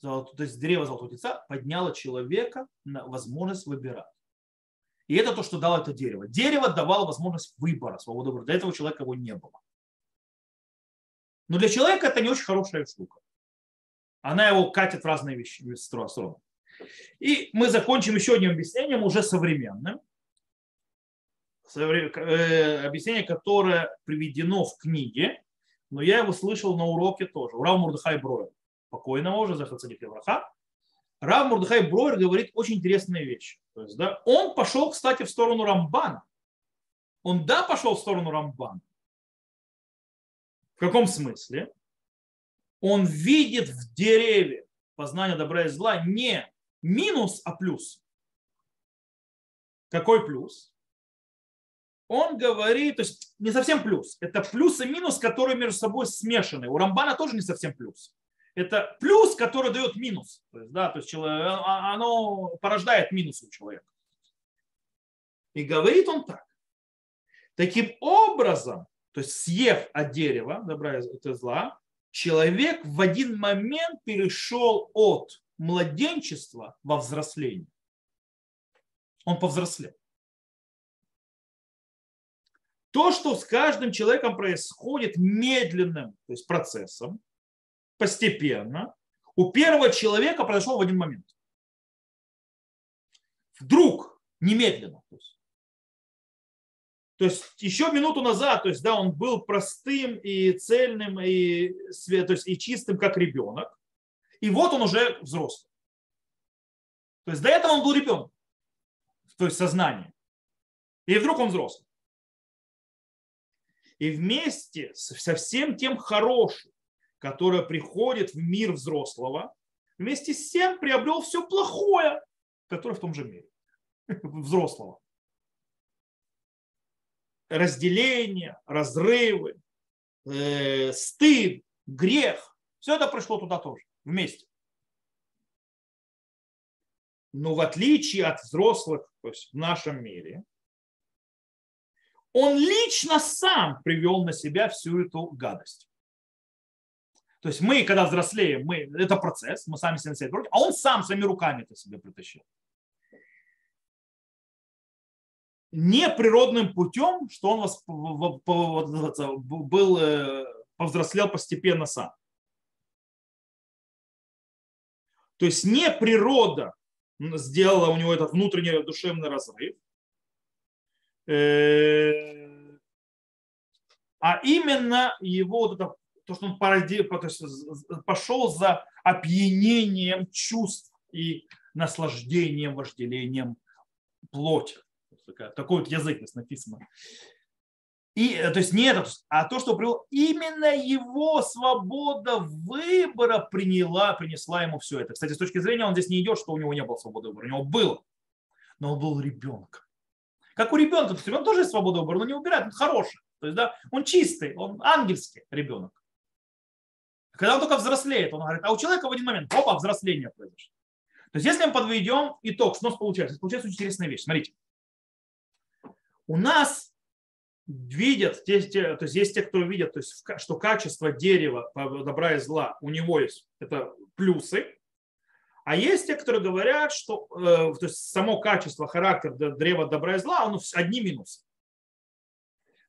то есть древо золотого тельца подняло человека на возможность выбирать. И это то, что дало это дерево. Дерево давало возможность выбора, свободы выбора. До этого человека его не было. Но для человека это не очень хорошая штука. Она его катит в разные вещи, стороны. И мы закончим еще одним объяснением, уже современным. Э, объяснение, которое приведено в книге, но я его слышал на уроке тоже. У Рав Мурдыхай Броер, покойного уже, Захацадик Евраха. Рав Мурдыхай Броер говорит очень интересные вещи. То есть, да, он пошел, кстати, в сторону Рамбана. Он, да, пошел в сторону Рамбана. В каком смысле? Он видит в дереве познание добра и зла не минус, а плюс. Какой плюс? Он говорит, то есть не совсем плюс. Это плюс и минус, которые между собой смешаны. У Рамбана тоже не совсем плюс. Это плюс, который дает минус. То есть, да, то есть а, а, оно порождает минус у человека. И говорит он так. Таким образом, то есть съев от дерева, добра и зла, человек в один момент перешел от младенчества во взросление. Он повзрослел. То, что с каждым человеком происходит медленным то есть процессом, постепенно, у первого человека произошло в один момент. Вдруг, немедленно. То есть, то есть еще минуту назад, то есть, да, он был простым и цельным, и, то есть, и чистым, как ребенок. И вот он уже взрослый. То есть до этого он был ребенок, то есть сознание. И вдруг он взрослый. И вместе со всем тем хорошим, которое приходит в мир взрослого, вместе с тем приобрел все плохое, которое в том же мире взрослого разделение, разрывы, э, стыд, грех. Все это пришло туда тоже, вместе. Но в отличие от взрослых то есть в нашем мире, он лично сам привел на себя всю эту гадость. То есть мы, когда взрослеем, мы, это процесс, мы сами себе на себя а он сам своими руками это себе притащил. не природным путем, что он вас был, э, повзрослел постепенно сам. То есть не природа сделала у него этот внутренний душевный разрыв, э, а именно его вот это, то, что он породи, пошел за опьянением чувств и наслаждением, вожделением плоти. Такой вот язык здесь написано. И, э, то есть не это, а то, что привело, именно его свобода выбора приняла, принесла ему все это. Кстати, с точки зрения, он здесь не идет, что у него не было свободы выбора. У него было. Но он был ребенком. Как у ребенка, то есть ребенок тоже есть свобода выбора, но не выбирает, он хороший. То есть, да, он чистый, он ангельский ребенок. Когда он только взрослеет, он говорит, а у человека в один момент, опа, взросление произошло. То есть, если мы подведем итог, что у нас получается? Получается очень интересная вещь. Смотрите. У нас видят, те, те, то есть есть те, кто видят, то есть, что качество дерева добра и зла у него есть, это плюсы, а есть те, которые говорят, что э, то есть само качество, характер древа добра и зла, оно одни минусы.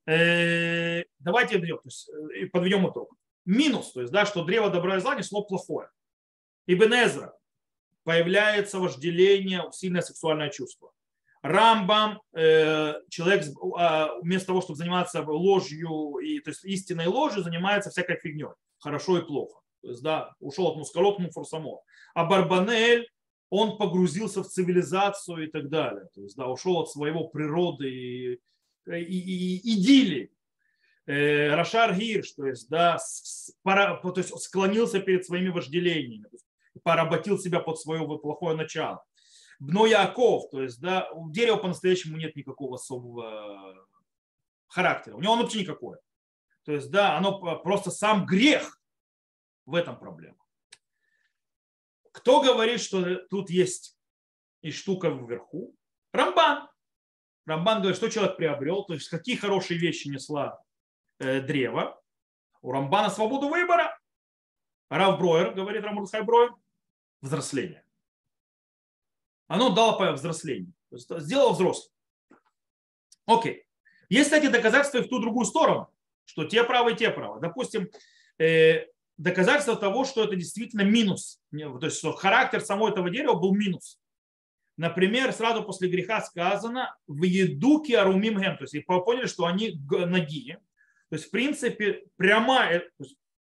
Э, давайте то есть, э, подведем итог. Минус, то есть, да, что древо добра и зла несло плохое. Ибн Эзра появляется вожделение, сильное сексуальное чувство. Рамбам, э, человек а, вместо того, чтобы заниматься ложью, и, то есть истинной ложью, занимается всякой фигней, хорошо и плохо. То есть, да, ушел от мускалот муфорсамо. А Барбанель, он погрузился в цивилизацию и так далее. То есть, да, ушел от своего природы и, и, и идиллии. Э, Рашар Гирш, то есть, да, то есть склонился перед своими вожделениями, поработил себя под свое плохое начало. Бно Яков, то есть, да, у дерева по-настоящему нет никакого особого характера. У него он вообще никакой. То есть, да, оно просто сам грех в этом проблема. Кто говорит, что тут есть и штука вверху? Рамбан. Рамбан говорит, что человек приобрел, то есть какие хорошие вещи несла э, древо. У Рамбана свободу выбора. Рав Броер, говорит Рамурхай Броер, взросление оно дало по взрослению. Сделало взрослым. Окей. Есть, кстати, доказательства и в ту другую сторону, что те правы, те правы. Допустим, э, доказательство того, что это действительно минус. То есть, что характер самого этого дерева был минус. Например, сразу после греха сказано в еду арумим гем. То есть, поняли, что они ноги. То есть, в принципе, прямая,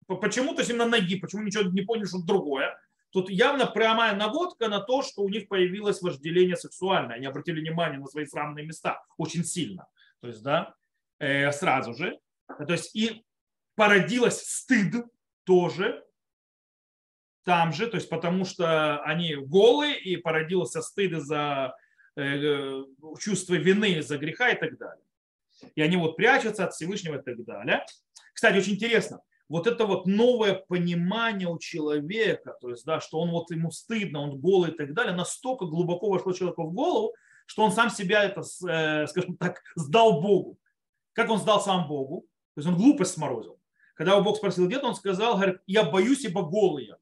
почему, то есть именно ноги, почему ничего не поняли, что другое. Тут явно прямая наводка на то, что у них появилось вожделение сексуальное. Они обратили внимание на свои срамные места очень сильно. То есть, да, э, сразу же. То есть и породилось стыд тоже там же, то есть потому что они голые и породился стыд из-за э, чувства вины из-за греха и так далее. И они вот прячутся от Всевышнего и так далее. Кстати, очень интересно вот это вот новое понимание у человека, то есть, да, что он вот ему стыдно, он голый и так далее, настолько глубоко вошло человеку в голову, что он сам себя это, э, скажем так, сдал Богу. Как он сдал сам Богу? То есть он глупость сморозил. Когда его Бог спросил, где-то, он сказал, говорит, я боюсь, ибо голый я.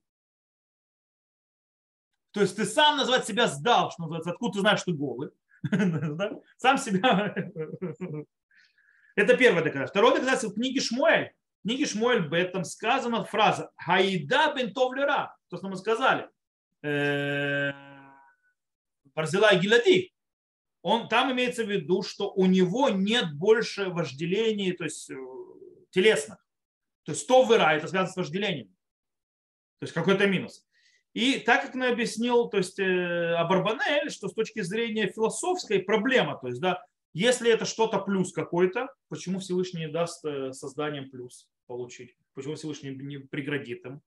То есть ты сам назвать себя сдал, что называется, откуда ты знаешь, что ты голый. Сам себя. Это первое доказательство. Второе доказательство в книге Шмуэль книге Шмуэль Бет там сказана фраза «Хаида бен товлера», то, что мы сказали, э, Барзила Гилади. Он, там имеется в виду, что у него нет больше вожделений, то есть э, телесных. То есть то выра, это связано с вожделением. То есть какой-то минус. И так как мы объяснил, то есть э, Абарбанель, что с точки зрения философской проблема, то есть да, если это что-то плюс какой-то, почему Всевышний не даст созданием плюс? получить. Почему Всевышний не преградит им?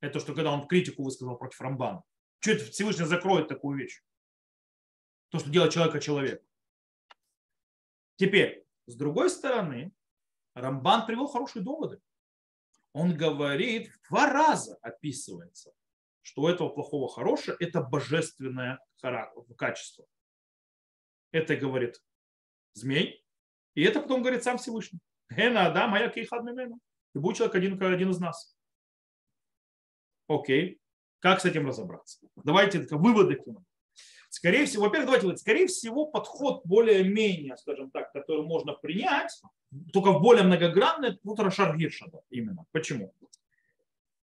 Это что, когда он критику высказал против Рамбана. Что это Всевышний закроет такую вещь? То, что делает человека человек. Теперь, с другой стороны, Рамбан привел хорошие доводы. Он говорит, два раза описывается, что у этого плохого хорошее – это божественное качество. Это говорит змей, и это потом говорит сам Всевышний. Гена Адам, а я кейхад и будет человек один, один из нас. Окей. Как с этим разобраться? Давайте выводы к нему. Скорее всего, во-первых, давайте, скорее всего, подход более-менее, скажем так, который можно принять, только в более многогранный, вот Рашар Гиршада именно. Почему?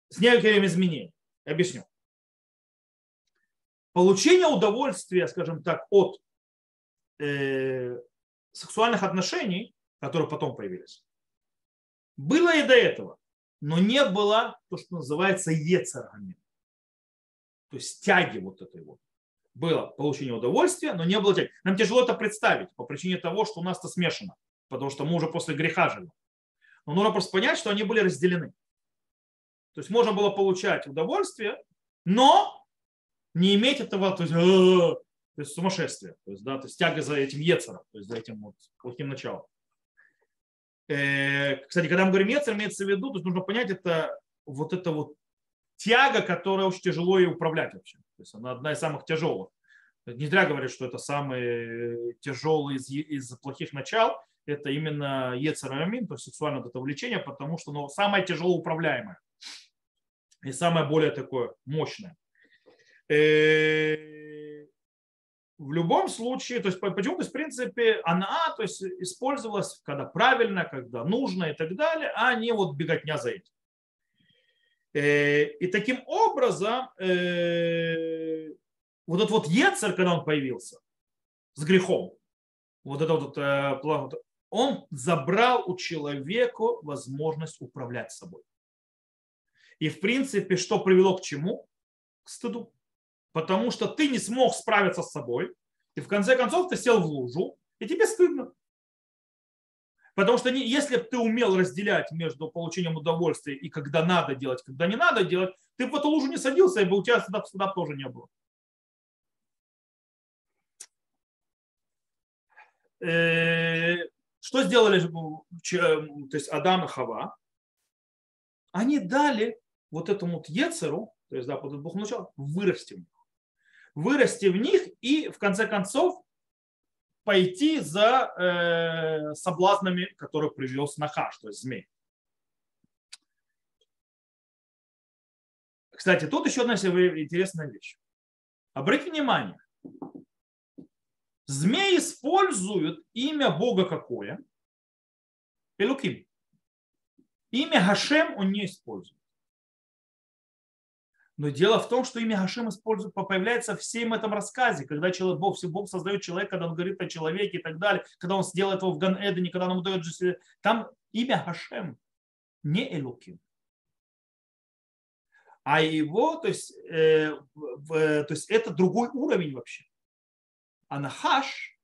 С некоторыми изменениями. Объясню. Получение удовольствия, скажем так, от э, сексуальных отношений, которые потом появились, было и до этого, но не было то, что называется ецарами. То есть тяги вот этой вот. было получение удовольствия, но не было тяги. Нам тяжело это представить по причине того, что у нас это смешано, потому что мы уже после греха живем. Но нужно просто понять, что они были разделены. То есть можно было получать удовольствие, но не иметь этого, то есть, то есть сумасшествие, то есть, да, то есть тяга за этим ецером, то есть за этим вот плохим началом. Э, кстати, когда мы говорим ецер, имеется в виду, то есть нужно понять, это вот это вот тяга, которая очень тяжело и управлять вообще. То есть она одна из самых тяжелых. Не зря говорят, что это самый тяжелый из, из плохих начал. Это именно ецерамин, то есть сексуальное вот это влечение, потому что оно самое тяжело управляемое и самое более такое мощное. Э, в любом случае, то есть почему, то в принципе, она то есть, использовалась, когда правильно, когда нужно и так далее, а не вот беготня за этим. Э, и таким образом, э, вот этот вот Ецер, когда он появился с грехом, вот это вот, э, он забрал у человека возможность управлять собой. И в принципе, что привело к чему? К стыду. Потому что ты не смог справиться с собой, и в конце концов ты сел в лужу, и тебе стыдно. Потому что не, если бы ты умел разделять между получением удовольствия и когда надо делать, когда не надо делать, ты бы в эту лужу не садился, и бы у тебя сюда, сюда тоже не было. Э, что сделали то есть Адам и Хава? Они дали вот этому вот Ецеру, то есть да, под Бог начал, вырасти в них. Вырасти в них и в конце концов пойти за э, соблазнами, которые привез Нахаш, то есть змей. Кстати, тут еще одна интересная вещь. Обратите внимание, змей используют имя Бога какое? Элуким. Имя Хашем он не использует. Но дело в том, что имя Гашем использует, появляется в всем этом рассказе, когда человек, Бог, Бог создает человека, когда он говорит о человеке и так далее, когда он сделает его в ган Эдене, когда он ему дает там имя Гашем, не Элуким. А его, то есть, э, в, то есть это другой уровень вообще. А Нахаш,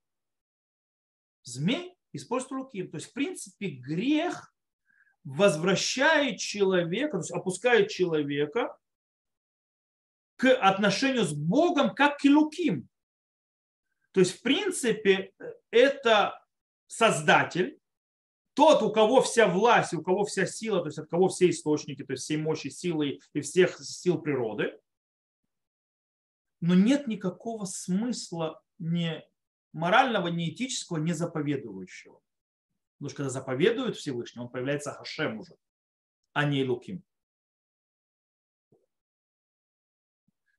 змей, использует Луким. То есть, в принципе, грех возвращает человека, то есть опускает человека к отношению с Богом как к Илуким. То есть, в принципе, это Создатель, тот, у кого вся власть, у кого вся сила, то есть от кого все источники, то есть всей мощи силы и всех сил природы. Но нет никакого смысла ни морального, ни этического, ни заповедующего. Потому что когда заповедует Всевышний, он появляется Хашем уже, а не Луким.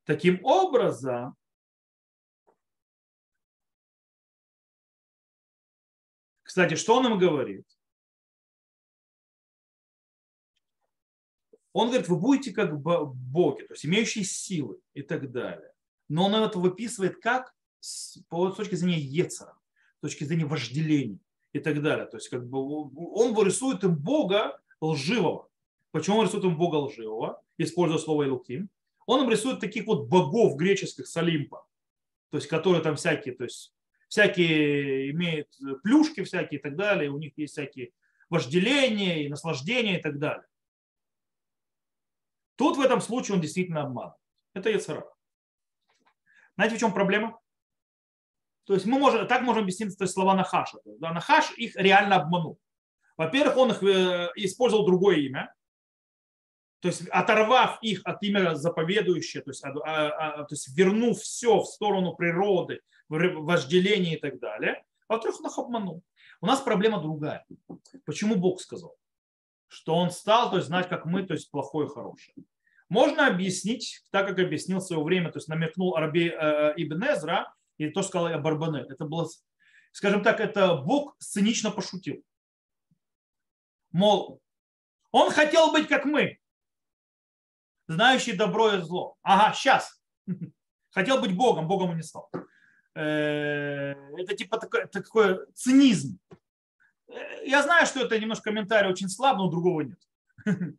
Таким образом, кстати, что он им говорит? Он говорит, вы будете как боги, то есть имеющие силы и так далее. Но он это выписывает как с, по точки зрения Ецера, с точки зрения вожделения и так далее. То есть как бы он вырисует им Бога лживого. Почему он рисует им Бога лживого, используя слово Илуким? Он им рисует таких вот богов греческих с Олимпа, то есть которые там всякие, то есть всякие имеют плюшки всякие и так далее, у них есть всякие вожделения и наслаждения и так далее. Тут в этом случае он действительно обманывает. Это Яцера. Знаете, в чем проблема? То есть мы можем, так можем объяснить то есть слова Нахаша. Да, Нахаш их реально обманул. Во-первых, он их э, использовал другое имя, то есть оторвав их от имя заповедующее, то есть, а, а, то есть вернув все в сторону природы, вожделения и так далее, а во-вторых, он их обманул. У нас проблема другая. Почему Бог сказал? Что он стал то есть, знать, как мы, то есть плохое и хорошее. Можно объяснить, так как объяснил в свое время, то есть намекнул Арби э, Ибн Эзра, и то сказал я Барбане. Это было, скажем так, это Бог цинично пошутил. Мол, он хотел быть как мы, знающий добро и зло. Ага, сейчас. Хотел быть Богом, Богом он не стал. Э, это типа такой, такой цинизм. Э, я знаю, что это немножко комментарий очень слаб, но другого нет.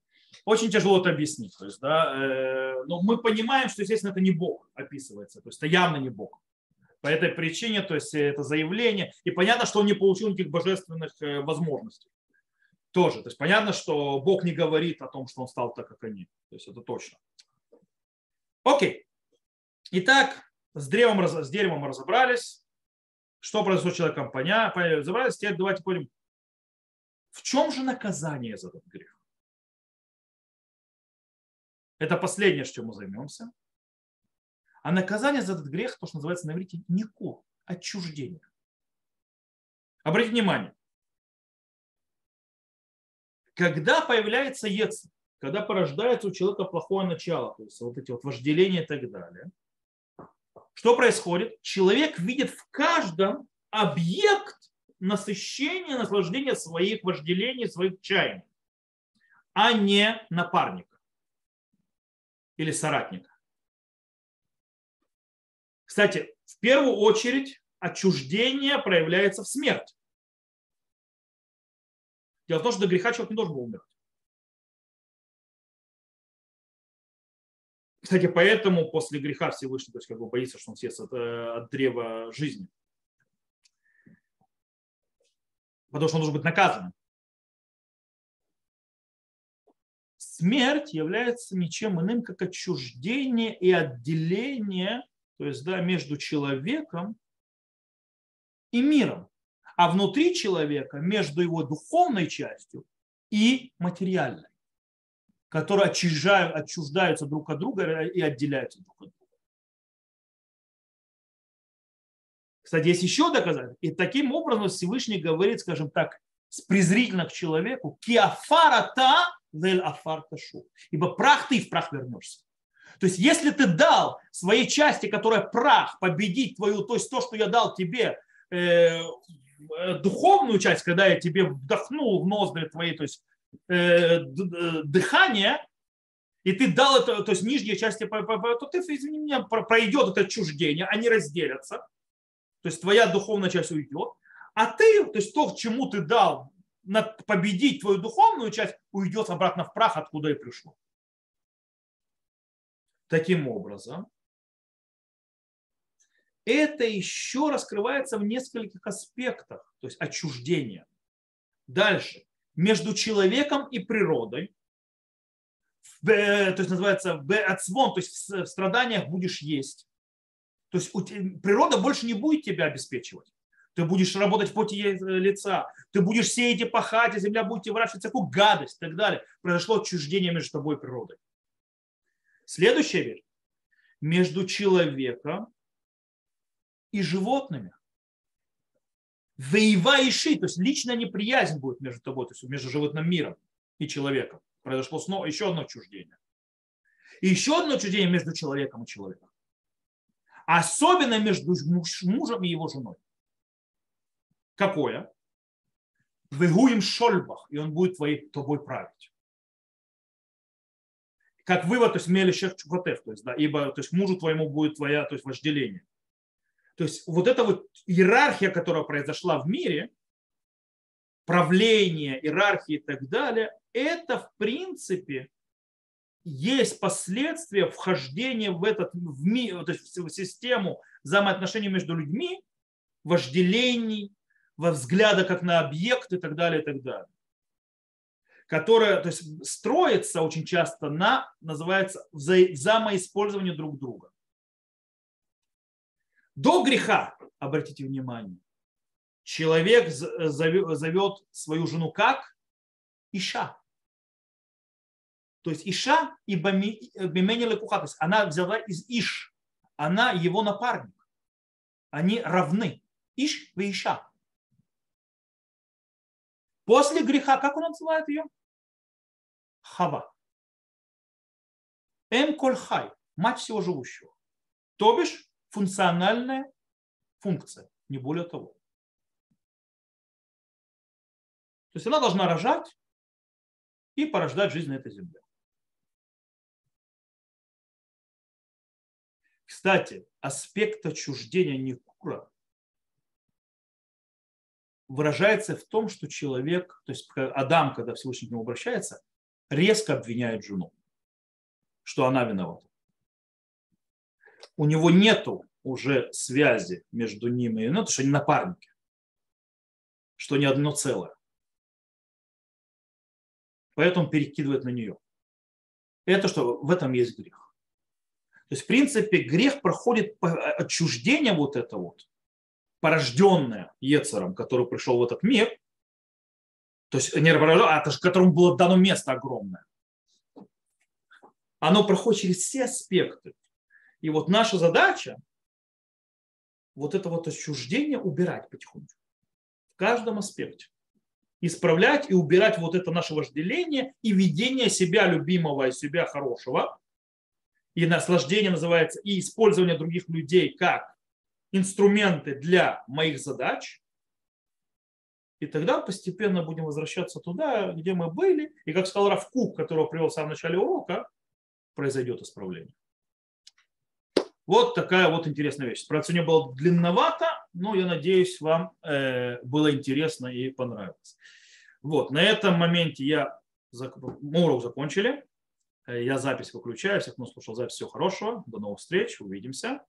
очень тяжело это объяснить. То есть, да, э, но мы понимаем, что, естественно, это не Бог описывается, то есть это явно не Бог. По этой причине, то есть это заявление, и понятно, что он не получил никаких божественных возможностей. Тоже. То есть понятно, что Бог не говорит о том, что он стал так, как они. То есть это точно. Окей. Итак, с древом, с деревом разобрались. Что произошло с человеком, поня, разобрались. Теперь давайте пойдем. В чем же наказание за этот грех? Это последнее, чем мы займемся. А наказание за этот грех, то, что называется на иврите нико, отчуждение. Обратите внимание. Когда появляется ец, когда порождается у человека плохое начало, то есть вот эти вот вожделения и так далее, что происходит? Человек видит в каждом объект насыщения, наслаждения своих вожделений, своих чаяний, а не напарника или соратника. Кстати, в первую очередь отчуждение проявляется в смерти. Дело в том, что до греха человек не должен был умирать. Кстати, поэтому после греха Всевышний то есть, как бы боится, что он съест от, э, от древа жизни. Потому что он должен быть наказан. смерть является ничем иным, как отчуждение и отделение то есть, да, между человеком и миром, а внутри человека между его духовной частью и материальной, которые отчуждают, отчуждаются друг от друга и отделяются друг от друга. Кстати, есть еще доказательство. И таким образом Всевышний говорит, скажем так, с презрительно к человеку, киафарата вель афар ташу. Ибо прах ты в прах вернешься. То есть, если ты дал своей части, которая прах, победить твою, то есть то, что я дал тебе, э духовную часть, когда я тебе вдохнул в ноздри твои, то есть э, дыхание, и ты дал это, то есть нижние части, то ты, извини меня, пройдет это отчуждение, они разделятся. То есть твоя духовная часть уйдет. А ты, то есть то, чему ты дал победить твою духовную часть, уйдет обратно в прах, откуда и пришло. Таким образом, это еще раскрывается в нескольких аспектах, то есть отчуждение. Дальше. Между человеком и природой, то есть называется отзвон, то есть в страданиях будешь есть. То есть природа больше не будет тебя обеспечивать ты будешь работать в поте э, лица, ты будешь сеять и пахать, и земля будет тебе выращивать всякую гадость и так далее. Произошло отчуждение между тобой и природой. Следующая вещь. Между человеком и животными. Воева и ши, то есть личная неприязнь будет между тобой, то есть между животным миром и человеком. Произошло снова еще одно отчуждение. И еще одно отчуждение между человеком и человеком. Особенно между мужем и его женой. Какое? Вегуем шольбах, и он будет твоей, тобой править. Как вывод, то есть мелищах чукотев, то есть, да, ибо то есть мужу твоему будет твоя, то есть вожделение. То есть вот эта вот иерархия, которая произошла в мире, правление, иерархии и так далее, это в принципе есть последствия вхождения в, этот, в, мир, то есть в систему взаимоотношений между людьми, вожделений, во взгляда как на объект и так далее, и так далее. Которая то есть, строится очень часто на, называется, вза- взаимоиспользование друг друга. До греха, обратите внимание, человек зовет свою жену как? Иша. То есть Иша и Бимени Лекуха, то есть она взяла из Иш, она его напарник. Они равны. Иш и Иша. После греха, как он называет ее? Хава. Эм кольхай, мать всего живущего. То бишь функциональная функция, не более того. То есть она должна рожать и порождать жизнь на этой земле. Кстати, аспект отчуждения Никура выражается в том, что человек, то есть Адам, когда Всевышний к нему обращается, резко обвиняет жену, что она виновата. У него нету уже связи между ними, ну, потому что они напарники, что не одно целое. Поэтому перекидывает на нее. Это что? В этом есть грех. То есть, в принципе, грех проходит отчуждение вот это вот, порожденное Ецером, который пришел в этот мир, то есть не а которому было дано место огромное. Оно проходит через все аспекты. И вот наша задача вот это вот отчуждение убирать потихоньку. В каждом аспекте. Исправлять и убирать вот это наше вожделение и видение себя любимого и себя хорошего. И наслаждение называется, и использование других людей как инструменты для моих задач. И тогда постепенно будем возвращаться туда, где мы были. И как сказал Равкук, которого привел в самом начале урока, произойдет исправление. Вот такая вот интересная вещь. Правда, сегодня было длинновато, но я надеюсь, вам э, было интересно и понравилось. Вот, на этом моменте я, мы урок закончили. Э, я запись выключаю. Всех, кто слушал запись, всего хорошего. До новых встреч. Увидимся.